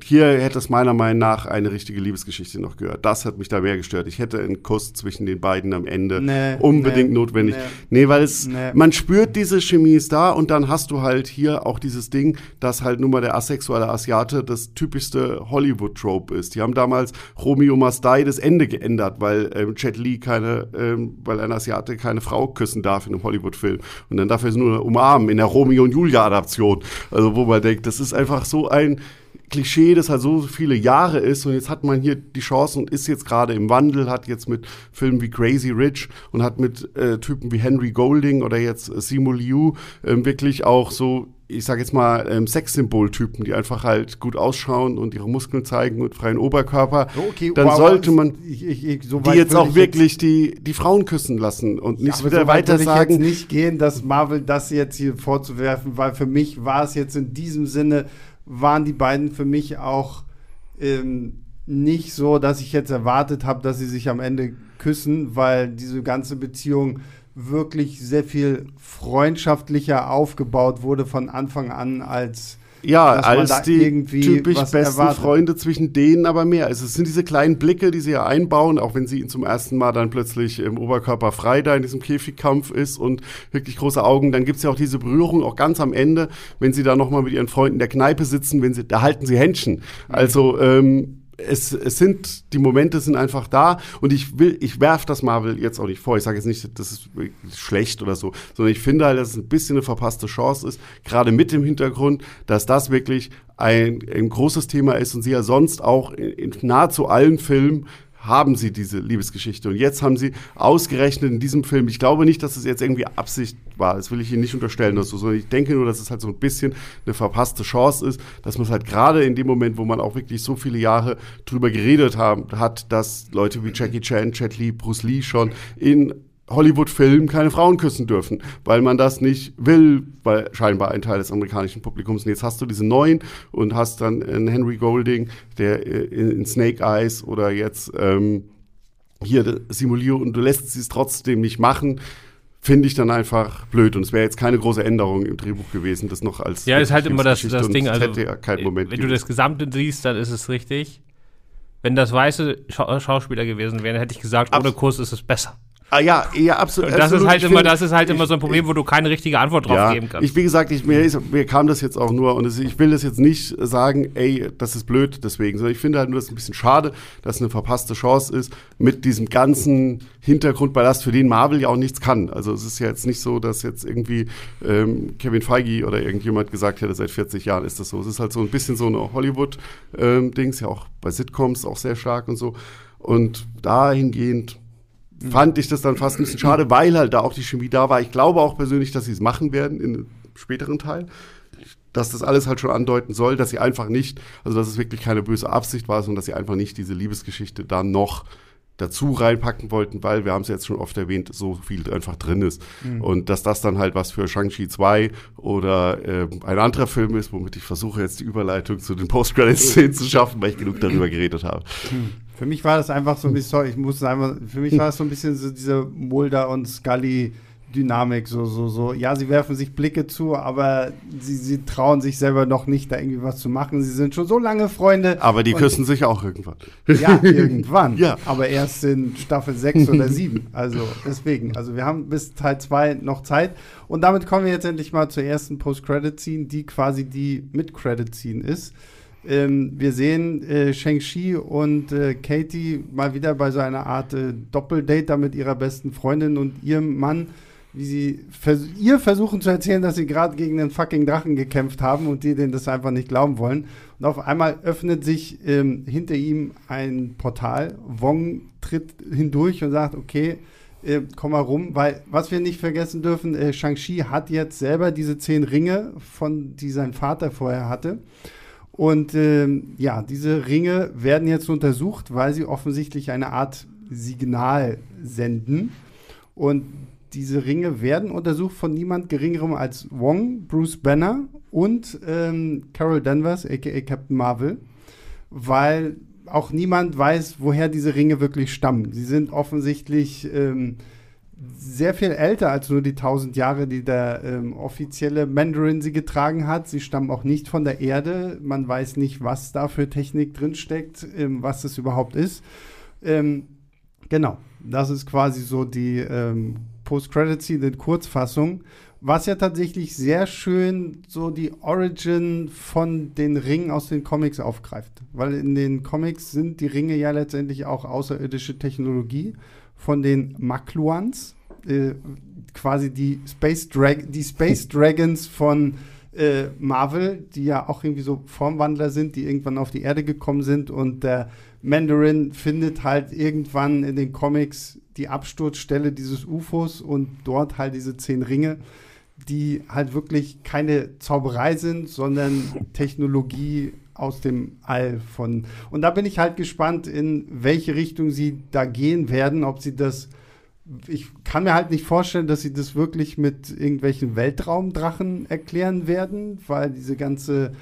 hier hätte es meiner Meinung nach eine richtige Liebesgeschichte noch gehört. Das hat mich da mehr gestört. Ich hätte einen Kuss zwischen den beiden am Ende nee, unbedingt nee, notwendig. Nee, nee weil es, man spürt, diese Chemie ist da und dann hast du halt hier auch dieses Ding, dass halt nun mal der asexuelle Asiate das typischste Hollywood-Trope ist. Die haben damals Romeo Must Die das Ende geändert, weil ähm, Jet Li keine, ähm, weil ein Asiate keine Frau küssen darf in einem Hollywood-Film. Und dann darf er sie nur umarmen in der Romeo und Julia-Adaption. Also wo man denkt, das ist einfach so ein Klischee, das halt so viele Jahre ist und jetzt hat man hier die Chance und ist jetzt gerade im Wandel, hat jetzt mit Filmen wie Crazy Rich und hat mit äh, Typen wie Henry Golding oder jetzt äh, Simu Liu äh, wirklich auch so ich sage jetzt mal, ähm, Sexsymbol-Typen, die einfach halt gut ausschauen und ihre Muskeln zeigen und freien Oberkörper, okay, dann wow, sollte man ich, ich, ich, so die jetzt auch wirklich jetzt die, die Frauen küssen lassen und nicht ja, wieder so weiter sagen. Ich jetzt nicht gehen, dass Marvel das jetzt hier vorzuwerfen, weil für mich war es jetzt in diesem Sinne waren die beiden für mich auch ähm, nicht so, dass ich jetzt erwartet habe, dass sie sich am Ende küssen, weil diese ganze Beziehung wirklich sehr viel freundschaftlicher aufgebaut wurde von Anfang an als ja, als die typisch besten erwartet. Freunde zwischen denen aber mehr. Also es sind diese kleinen Blicke, die sie ja einbauen, auch wenn sie ihn zum ersten Mal dann plötzlich im Oberkörper frei da in diesem Käfigkampf ist und wirklich große Augen. Dann gibt's ja auch diese Berührung, auch ganz am Ende, wenn sie da nochmal mit ihren Freunden in der Kneipe sitzen, wenn sie, da halten sie Händchen. Also ähm, es, es sind, die Momente sind einfach da und ich will, ich werf das Marvel jetzt auch nicht vor. Ich sage jetzt nicht, das ist schlecht oder so, sondern ich finde halt, dass es ein bisschen eine verpasste Chance ist, gerade mit dem Hintergrund, dass das wirklich ein, ein großes Thema ist und sie ja sonst auch in, in nahezu allen Filmen haben sie diese Liebesgeschichte. Und jetzt haben sie ausgerechnet in diesem Film, ich glaube nicht, dass es jetzt irgendwie Absicht war, das will ich Ihnen nicht unterstellen, dass so, sondern ich denke nur, dass es halt so ein bisschen eine verpasste Chance ist, dass man es halt gerade in dem Moment, wo man auch wirklich so viele Jahre drüber geredet haben, hat, dass Leute wie Jackie Chan, Jet Li, Bruce Lee schon in Hollywood-Filmen keine Frauen küssen dürfen, weil man das nicht will, weil scheinbar ein Teil des amerikanischen Publikums. Und jetzt hast du diese neuen und hast dann einen Henry Golding, der äh, in Snake Eyes oder jetzt ähm, hier Simulio und du lässt sie es trotzdem nicht machen finde ich dann einfach blöd. Und es wäre jetzt keine große Änderung im Drehbuch gewesen, das noch als. Ja, ist halt immer das, das Ding. Also, wenn gewesen. du das Gesamte siehst, dann ist es richtig. Wenn das weiße Schau Schauspieler gewesen wären, hätte ich gesagt, ohne Kurs ist es besser. Ah, ja, ja, absolut. Und das absolut. ist halt immer, das ist halt immer so ein Problem, wo du keine richtige Antwort drauf ja, geben kannst. Ich, wie gesagt, ich, mir, ist, mir kam das jetzt auch nur und es, ich will das jetzt nicht sagen, ey, das ist blöd deswegen, sondern ich finde halt nur, das ist ein bisschen schade, dass es eine verpasste Chance ist mit diesem ganzen Hintergrundballast, für den Marvel ja auch nichts kann. Also es ist ja jetzt nicht so, dass jetzt irgendwie ähm, Kevin Feige oder irgendjemand gesagt hätte, seit 40 Jahren ist das so. Es ist halt so ein bisschen so eine Hollywood-Dings, ähm, ja auch bei Sitcoms auch sehr stark und so. Und dahingehend fand ich das dann fast ein bisschen schade, weil halt da auch die Chemie da war. Ich glaube auch persönlich, dass sie es machen werden in einem späteren Teil. Dass das alles halt schon andeuten soll, dass sie einfach nicht, also dass es wirklich keine böse Absicht war, sondern dass sie einfach nicht diese Liebesgeschichte da noch dazu reinpacken wollten, weil wir haben es jetzt schon oft erwähnt, so viel einfach drin ist. Mhm. Und dass das dann halt was für Shang-Chi 2 oder äh, ein anderer Film ist, womit ich versuche jetzt die Überleitung zu den Post-Credit-Szenen zu schaffen, weil ich genug darüber geredet habe. Mhm. Für mich war das einfach so ein bisschen, ich muss sagen, für mich war es so ein bisschen so diese Mulder und Scully Dynamik, so, so, so. Ja, sie werfen sich Blicke zu, aber sie, sie trauen sich selber noch nicht, da irgendwie was zu machen. Sie sind schon so lange Freunde. Aber die küssen sich auch irgendwann. Ja, irgendwann. ja. Aber erst in Staffel 6 oder 7. Also deswegen. Also wir haben bis Teil 2 noch Zeit. Und damit kommen wir jetzt endlich mal zur ersten Post-Credit-Scene, die quasi die Mid-Credit-Scene ist. Ähm, wir sehen äh, Shang-Chi und äh, Katie mal wieder bei so einer Art äh, Doppeldate da mit ihrer besten Freundin und ihrem Mann, wie sie vers ihr versuchen zu erzählen, dass sie gerade gegen den fucking Drachen gekämpft haben und die denen das einfach nicht glauben wollen. Und auf einmal öffnet sich ähm, hinter ihm ein Portal. Wong tritt hindurch und sagt, okay, äh, komm mal rum, weil was wir nicht vergessen dürfen, äh, Shang-Chi hat jetzt selber diese zehn Ringe, von die sein Vater vorher hatte. Und ähm, ja, diese Ringe werden jetzt untersucht, weil sie offensichtlich eine Art Signal senden. Und diese Ringe werden untersucht von niemand Geringerem als Wong, Bruce Banner und ähm, Carol Danvers, aka Captain Marvel, weil auch niemand weiß, woher diese Ringe wirklich stammen. Sie sind offensichtlich ähm, sehr viel älter als nur die 1000 Jahre, die der ähm, offizielle Mandarin sie getragen hat. Sie stammen auch nicht von der Erde. Man weiß nicht, was da für Technik drinsteckt, ähm, was es überhaupt ist. Ähm, genau, das ist quasi so die ähm, Post-Credit-Scene in Kurzfassung. Was ja tatsächlich sehr schön so die Origin von den Ringen aus den Comics aufgreift. Weil in den Comics sind die Ringe ja letztendlich auch außerirdische Technologie von den Makluans, äh, quasi die Space, Dra die Space Dragons von äh, Marvel, die ja auch irgendwie so Formwandler sind, die irgendwann auf die Erde gekommen sind. Und der Mandarin findet halt irgendwann in den Comics die Absturzstelle dieses UFOs und dort halt diese zehn Ringe, die halt wirklich keine Zauberei sind, sondern Technologie aus dem All von. Und da bin ich halt gespannt, in welche Richtung sie da gehen werden, ob sie das. Ich kann mir halt nicht vorstellen, dass sie das wirklich mit irgendwelchen Weltraumdrachen erklären werden, weil diese ganze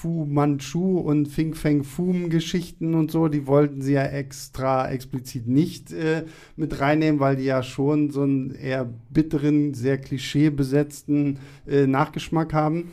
Fu Manchu und Fing Feng Fum Geschichten und so, die wollten sie ja extra explizit nicht äh, mit reinnehmen, weil die ja schon so einen eher bitteren, sehr klischeebesetzten äh, Nachgeschmack haben.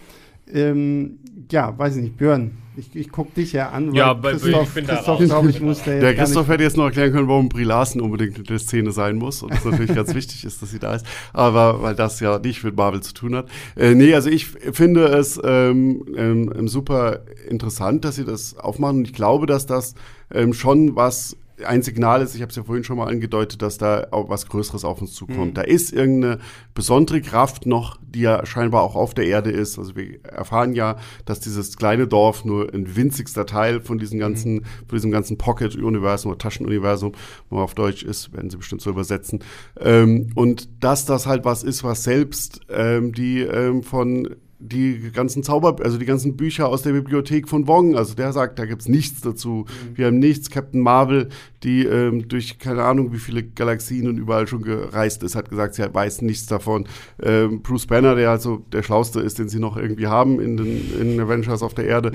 Ähm, ja, weiß ich nicht, Björn, ich, ich gucke dich ja an. Ja, bei Christoph, ich Christoph glaube ich, muss der Der Christoph hätte jetzt noch erklären können, warum Brie Larson unbedingt in der Szene sein muss und es natürlich ganz wichtig ist, dass sie da ist, aber weil das ja nicht mit Marvel zu tun hat. Äh, nee, also ich finde es ähm, ähm, super interessant, dass sie das aufmachen und ich glaube, dass das ähm, schon was ein Signal ist, ich habe es ja vorhin schon mal angedeutet, dass da auch was Größeres auf uns zukommt. Mhm. Da ist irgendeine besondere Kraft noch, die ja scheinbar auch auf der Erde ist. Also wir erfahren ja, dass dieses kleine Dorf nur ein winzigster Teil von diesem ganzen, mhm. von diesem ganzen Pocket-Universum oder Taschenuniversum, wo auf Deutsch ist, werden sie bestimmt so übersetzen. Ähm, und dass das halt was ist, was selbst ähm, die ähm, von die ganzen Zauber, also die ganzen Bücher aus der Bibliothek von Wong. Also der sagt, da gibt's nichts dazu. Mhm. Wir haben nichts. Captain Marvel, die ähm, durch keine Ahnung wie viele Galaxien und überall schon gereist ist, hat gesagt, sie weiß nichts davon. Ähm, Bruce Banner, der also der Schlauste ist, den sie noch irgendwie haben in den in Avengers auf der Erde,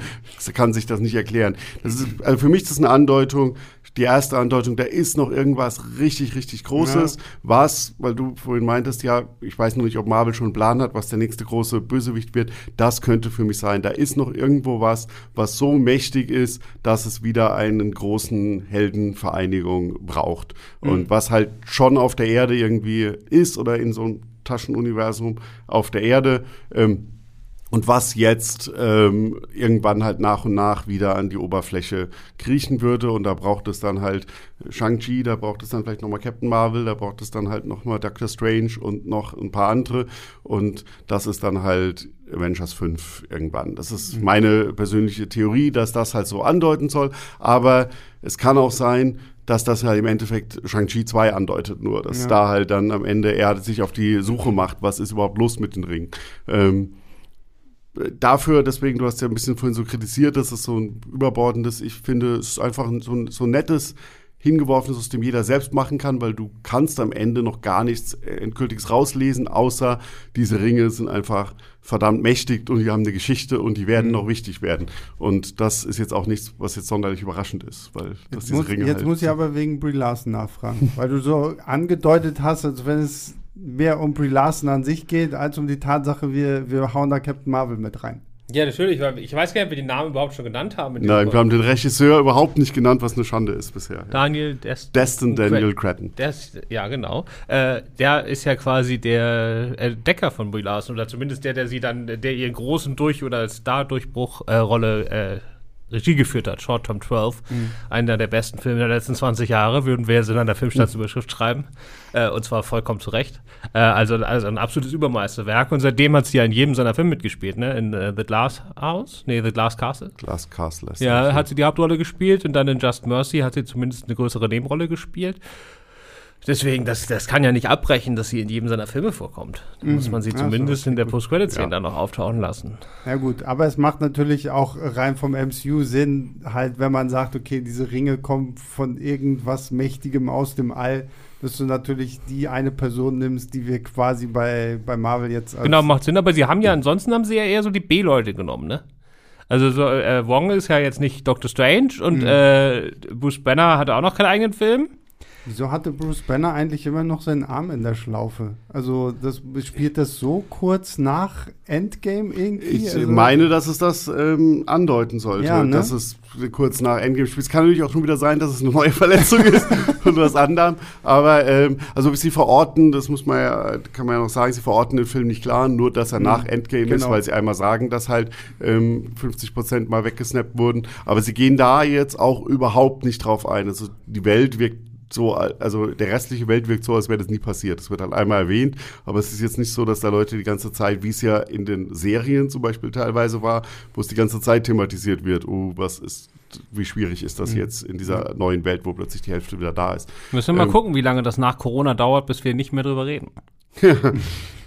kann sich das nicht erklären. Das ist, also für mich ist das eine Andeutung, die erste Andeutung, da ist noch irgendwas richtig, richtig Großes, ja. was, weil du vorhin meintest, ja, ich weiß noch nicht, ob Marvel schon einen Plan hat, was der nächste große Bösewicht wird, das könnte für mich sein. Da ist noch irgendwo was, was so mächtig ist, dass es wieder einen großen Heldenvereinigung braucht. Mhm. Und was halt schon auf der Erde irgendwie ist oder in so einem Taschenuniversum auf der Erde, ähm, und was jetzt ähm, irgendwann halt nach und nach wieder an die Oberfläche kriechen würde. Und da braucht es dann halt Shang-Chi, da braucht es dann vielleicht nochmal Captain Marvel, da braucht es dann halt nochmal Doctor Strange und noch ein paar andere. Und das ist dann halt Avengers 5 irgendwann. Das ist mhm. meine persönliche Theorie, dass das halt so andeuten soll. Aber es kann auch sein, dass das halt im Endeffekt Shang-Chi 2 andeutet, nur dass ja. da halt dann am Ende er sich auf die Suche macht, was ist überhaupt los mit den Ringen. Ähm, dafür, deswegen, du hast ja ein bisschen vorhin so kritisiert, dass es so ein überbordendes, ich finde, es ist einfach so ein, so ein nettes, hingeworfenes, aus dem jeder selbst machen kann, weil du kannst am Ende noch gar nichts Endgültiges rauslesen, außer diese Ringe sind einfach verdammt mächtig und die haben eine Geschichte und die werden mhm. noch wichtig werden. Und das ist jetzt auch nichts, was jetzt sonderlich überraschend ist, weil das diese muss, Ringe Jetzt halt muss ich aber wegen Brie Larson nachfragen, weil du so angedeutet hast, als wenn es mehr um Brie Larson an sich geht, als um die Tatsache, wir, wir hauen da Captain Marvel mit rein. Ja, natürlich. Ich weiß gar nicht, ob wir den Namen überhaupt schon genannt haben. Nein, wir haben den Regisseur überhaupt nicht genannt, was eine Schande ist bisher. Daniel Destin. Destin Daniel Cretton. ja, genau. Äh, der ist ja quasi der Entdecker von Brie Larson oder zumindest der, der sie dann, der ihren großen Durch- oder Star-Durchbruch-Rolle äh, Regie geführt hat, Short Term 12, mhm. einer der besten Filme der letzten 20 Jahre, würden wir jetzt in einer Filmstaatsüberschrift mhm. schreiben. Äh, und zwar vollkommen zu Recht. Äh, also, also ein absolutes Übermeisterwerk. Und seitdem hat sie ja in jedem seiner Filme mitgespielt, ne? In uh, The Glass House? Nee, The Glass Castle. Glass Castle. Ja, hat sie die Hauptrolle gespielt und dann in Just Mercy hat sie zumindest eine größere Nebenrolle gespielt. Deswegen, das, das kann ja nicht abbrechen, dass sie in jedem seiner Filme vorkommt. Da mhm. muss man sie zumindest so, in der Post-Credit-Szene ja. dann noch auftauchen lassen. Ja gut, aber es macht natürlich auch rein vom MCU Sinn, halt, wenn man sagt, okay, diese Ringe kommen von irgendwas Mächtigem aus dem All, dass du natürlich die eine Person nimmst, die wir quasi bei, bei Marvel jetzt Genau, macht Sinn, aber sie haben ja, ansonsten haben sie ja eher so die B-Leute genommen, ne? Also so, äh, Wong ist ja jetzt nicht Doctor Strange und mhm. äh, Bruce Banner hatte auch noch keinen eigenen Film. Wieso hatte Bruce Banner eigentlich immer noch seinen Arm in der Schlaufe? Also das spielt das so kurz nach Endgame irgendwie? Ich also, meine, dass es das ähm, andeuten sollte, ja, ne? dass es kurz nach Endgame spielt. Es kann natürlich auch schon wieder sein, dass es eine neue Verletzung ist und was anderem. Aber ähm, also sie verorten, das muss man ja, kann man ja noch sagen, sie verorten den Film nicht klar, nur dass er mhm. nach Endgame genau. ist, weil sie einmal sagen, dass halt ähm, 50 Prozent mal weggesnappt wurden. Aber sie gehen da jetzt auch überhaupt nicht drauf ein. Also die Welt wirkt so, also der restliche Welt wirkt so, als wäre das nie passiert. Das wird halt einmal erwähnt, aber es ist jetzt nicht so, dass da Leute die ganze Zeit, wie es ja in den Serien zum Beispiel teilweise war, wo es die ganze Zeit thematisiert wird, oh, was ist, wie schwierig ist das mhm. jetzt in dieser neuen Welt, wo plötzlich die Hälfte wieder da ist. Müssen wir mal ähm, gucken, wie lange das nach Corona dauert, bis wir nicht mehr drüber reden.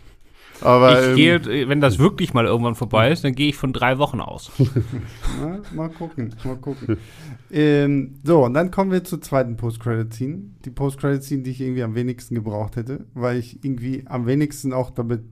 Aber, ich ähm, gehe, wenn das wirklich mal irgendwann vorbei ist, dann gehe ich von drei Wochen aus. Na, mal gucken, mal gucken. ähm, so, und dann kommen wir zur zweiten Post-Credit-Scene. Die Post-Credit-Scene, die ich irgendwie am wenigsten gebraucht hätte, weil ich irgendwie am wenigsten auch damit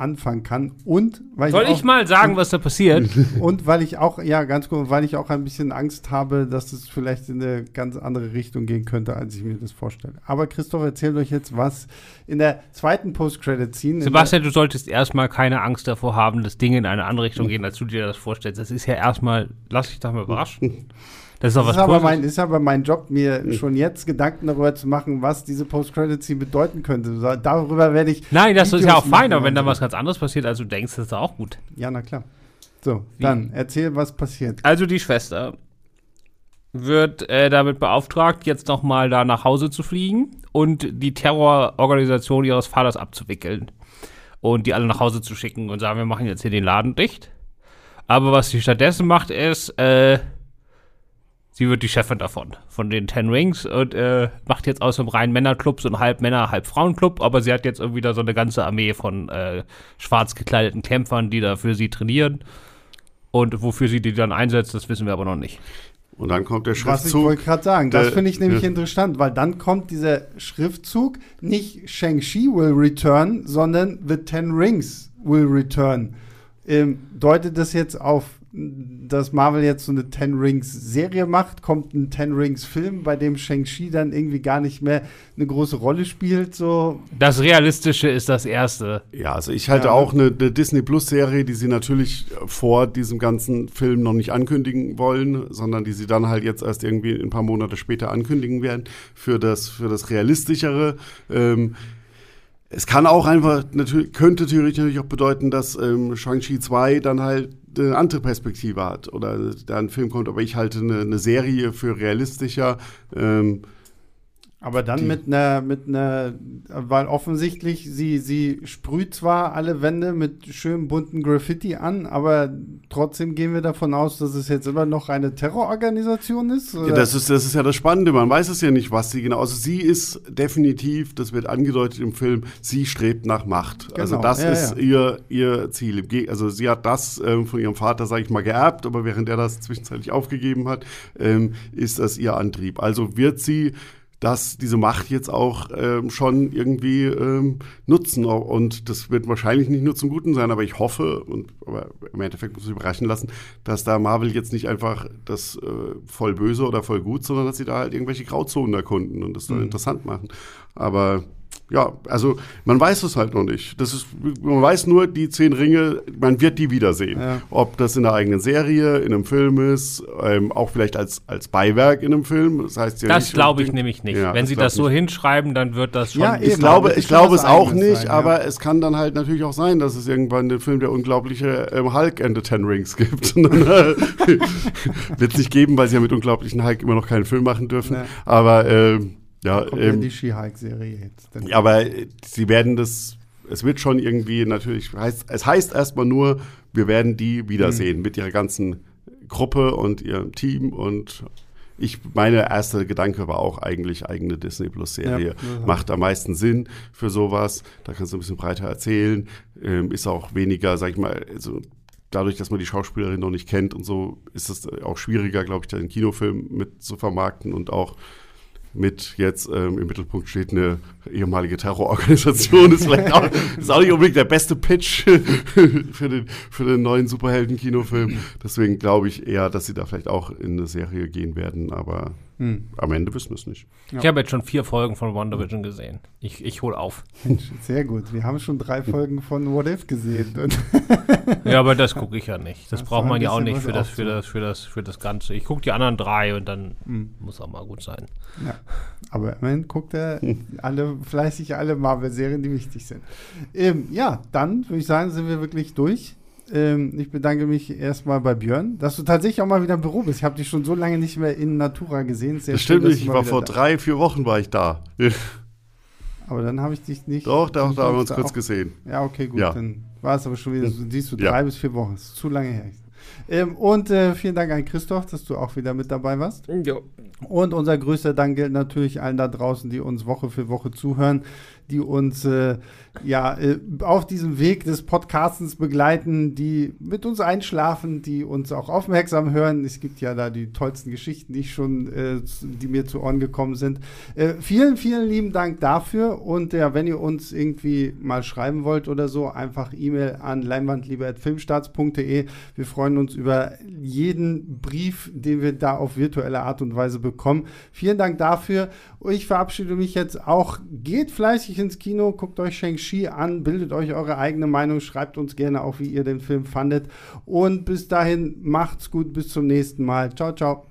anfangen kann. Und weil Soll ich, auch, ich mal sagen, was da passiert? Und weil ich auch, ja, ganz gut, weil ich auch ein bisschen Angst habe, dass es vielleicht in eine ganz andere Richtung gehen könnte, als ich mir das vorstelle. Aber Christoph erzählt euch jetzt, was in der zweiten Post-Credit-Scene. Sebastian, du solltest erstmal keine Angst davor haben, dass Dinge in eine andere Richtung gehen, als du dir das vorstellst. Das ist ja erstmal, lass dich doch mal überraschen. Das ist doch was ist aber, mein, ist aber mein Job, mir mhm. schon jetzt Gedanken darüber zu machen, was diese Post-Credit-Scene bedeuten könnte. Darüber werde ich. Nein, das Videos ist ja auch fein, aber wenn da was ganz anderes passiert, als du denkst, das ist auch gut. Ja, na klar. So, Wie? dann erzähl, was passiert. Also die Schwester wird äh, damit beauftragt, jetzt nochmal da nach Hause zu fliegen und die Terrororganisation ihres Vaters abzuwickeln. Und die alle nach Hause zu schicken und sagen, wir machen jetzt hier den Laden dicht. Aber was sie stattdessen macht, ist, äh, sie wird die Chefin davon, von den Ten Rings und äh, macht jetzt aus dem reinen Männerclub so einen halb Männer, halb Frauenclub, aber sie hat jetzt irgendwie da so eine ganze Armee von äh, schwarz gekleideten Kämpfern, die da für sie trainieren. Und wofür sie die dann einsetzt, das wissen wir aber noch nicht. Und dann kommt der Schriftzug. Was ich wollte gerade sagen, das finde ich nämlich interessant, weil dann kommt dieser Schriftzug, nicht Shang-Chi will return, sondern The Ten Rings will return. Ähm, deutet das jetzt auf dass Marvel jetzt so eine Ten Rings Serie macht, kommt ein Ten Rings Film, bei dem Shang-Chi dann irgendwie gar nicht mehr eine große Rolle spielt. So. Das Realistische ist das Erste. Ja, also ich halte ja. auch eine, eine, Disney Plus Serie, die sie natürlich vor diesem ganzen Film noch nicht ankündigen wollen, sondern die sie dann halt jetzt erst irgendwie ein paar Monate später ankündigen werden, für das, für das Realistischere. Ähm, es kann auch einfach, natürlich, könnte theoretisch natürlich auch bedeuten, dass ähm, Shang-Chi 2 dann halt eine andere Perspektive hat oder da ein Film kommt, aber ich halte eine, eine Serie für realistischer. Ähm, aber dann mit einer, mit einer, weil offensichtlich sie, sie sprüht zwar alle Wände mit schönem bunten Graffiti an, aber trotzdem gehen wir davon aus, dass es jetzt immer noch eine Terrororganisation ist. Ja, das ist, das ist ja das Spannende. Man weiß es ja nicht, was sie genau. Also sie ist definitiv, das wird angedeutet im Film, sie strebt nach Macht. Also genau. Also das ja, ist ja. ihr, ihr Ziel. Also sie hat das ähm, von ihrem Vater, sage ich mal, geerbt, aber während er das zwischenzeitlich aufgegeben hat, ähm, ist das ihr Antrieb. Also wird sie dass diese Macht jetzt auch ähm, schon irgendwie ähm, nutzen. Und das wird wahrscheinlich nicht nur zum Guten sein, aber ich hoffe, und aber im Endeffekt muss ich überraschen lassen, dass da Marvel jetzt nicht einfach das äh, voll böse oder voll gut, sondern dass sie da halt irgendwelche Grauzonen erkunden und das dann mhm. interessant machen. Aber ja, also man weiß es halt noch nicht. Das ist, man weiß nur, die zehn Ringe, man wird die wiedersehen. Ja. Ob das in der eigenen Serie, in einem Film ist, ähm, auch vielleicht als, als Beiwerk in einem Film. Das heißt ja Das glaube ich nämlich nicht. Ja, Wenn sie das so nicht. hinschreiben, dann wird das schon. Ja, ich glaube, ich glaube es auch nicht, sein, aber ja. es kann dann halt natürlich auch sein, dass es irgendwann den Film der unglaubliche ähm, Hulk and the Ten Rings gibt. Äh, wird es nicht geben, weil sie ja mit unglaublichen Hulk immer noch keinen Film machen dürfen. Aber ähm, ja, kommt ähm, ja die She-Hulk-Serie jetzt. Ja, aber sie werden das, es wird schon irgendwie natürlich, heißt, es heißt erstmal nur, wir werden die wiedersehen mhm. mit ihrer ganzen Gruppe und ihrem Team und ich, meine erste Gedanke war auch eigentlich eigene Disney Plus Serie. Ja, Macht am meisten Sinn für sowas. Da kannst du ein bisschen breiter erzählen. Ähm, ist auch weniger, sag ich mal, also dadurch, dass man die Schauspielerin noch nicht kennt und so, ist es auch schwieriger, glaube ich, da den Kinofilm mit zu vermarkten und auch mit jetzt ähm, im Mittelpunkt steht eine ehemalige Terrororganisation. ist vielleicht auch, ist auch nicht unbedingt der beste Pitch für den, für den neuen Superhelden-Kinofilm. Deswegen glaube ich eher, dass sie da vielleicht auch in eine Serie gehen werden, aber hm. am Ende wissen wir es nicht. Ja. Ich habe jetzt schon vier Folgen von WandaVision gesehen. Ich, ich hole auf. Sehr gut. Wir haben schon drei Folgen von What If gesehen. ja, aber das gucke ich ja nicht. Das, das braucht man ja auch nicht für das, für, das, für, das, für das Ganze. Ich gucke die anderen drei und dann hm. muss auch mal gut sein. Ja. Aber immerhin guckt er alle, fleißig alle Marvel-Serien, die wichtig sind. Ähm, ja, dann würde ich sagen, sind wir wirklich durch. Ähm, ich bedanke mich erstmal bei Björn, dass du tatsächlich auch mal wieder im Büro bist. Ich habe dich schon so lange nicht mehr in Natura gesehen. Sehr das stimmt nicht, ich war vor da. drei, vier Wochen war ich da. aber dann habe ich dich nicht. Doch, da, da haben wir uns kurz gesehen. Ja, okay, gut. Ja. Dann war es aber schon wieder, so, siehst du, drei ja. bis vier Wochen. Das ist zu lange her. Ähm, und äh, vielen Dank an Christoph, dass du auch wieder mit dabei warst. Ja. Und unser größter Dank gilt natürlich allen da draußen, die uns Woche für Woche zuhören die uns äh, ja äh, auf diesem Weg des Podcastens begleiten, die mit uns einschlafen, die uns auch aufmerksam hören. Es gibt ja da die tollsten Geschichten, die ich schon, äh, die mir zu Ohren gekommen sind. Äh, vielen, vielen lieben Dank dafür. Und ja, wenn ihr uns irgendwie mal schreiben wollt oder so, einfach E-Mail an leinwandliebe.filmstarts.de. Wir freuen uns über jeden Brief, den wir da auf virtuelle Art und Weise bekommen. Vielen Dank dafür. Ich verabschiede mich jetzt auch. Geht fleißig ins Kino, guckt euch Shang-Chi an, bildet euch eure eigene Meinung, schreibt uns gerne auch, wie ihr den Film fandet. Und bis dahin, macht's gut, bis zum nächsten Mal. Ciao, ciao.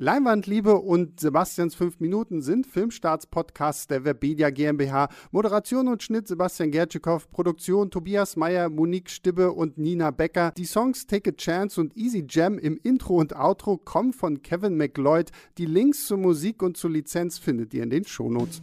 Leinwandliebe und Sebastians 5 Minuten sind Filmstarts-Podcasts der Webedia GmbH. Moderation und Schnitt Sebastian Gertschikow, Produktion Tobias Meyer, Monique Stibbe und Nina Becker. Die Songs Take a Chance und Easy Jam im Intro und Outro kommen von Kevin McLeod. Die Links zur Musik und zur Lizenz findet ihr in den Shownotes.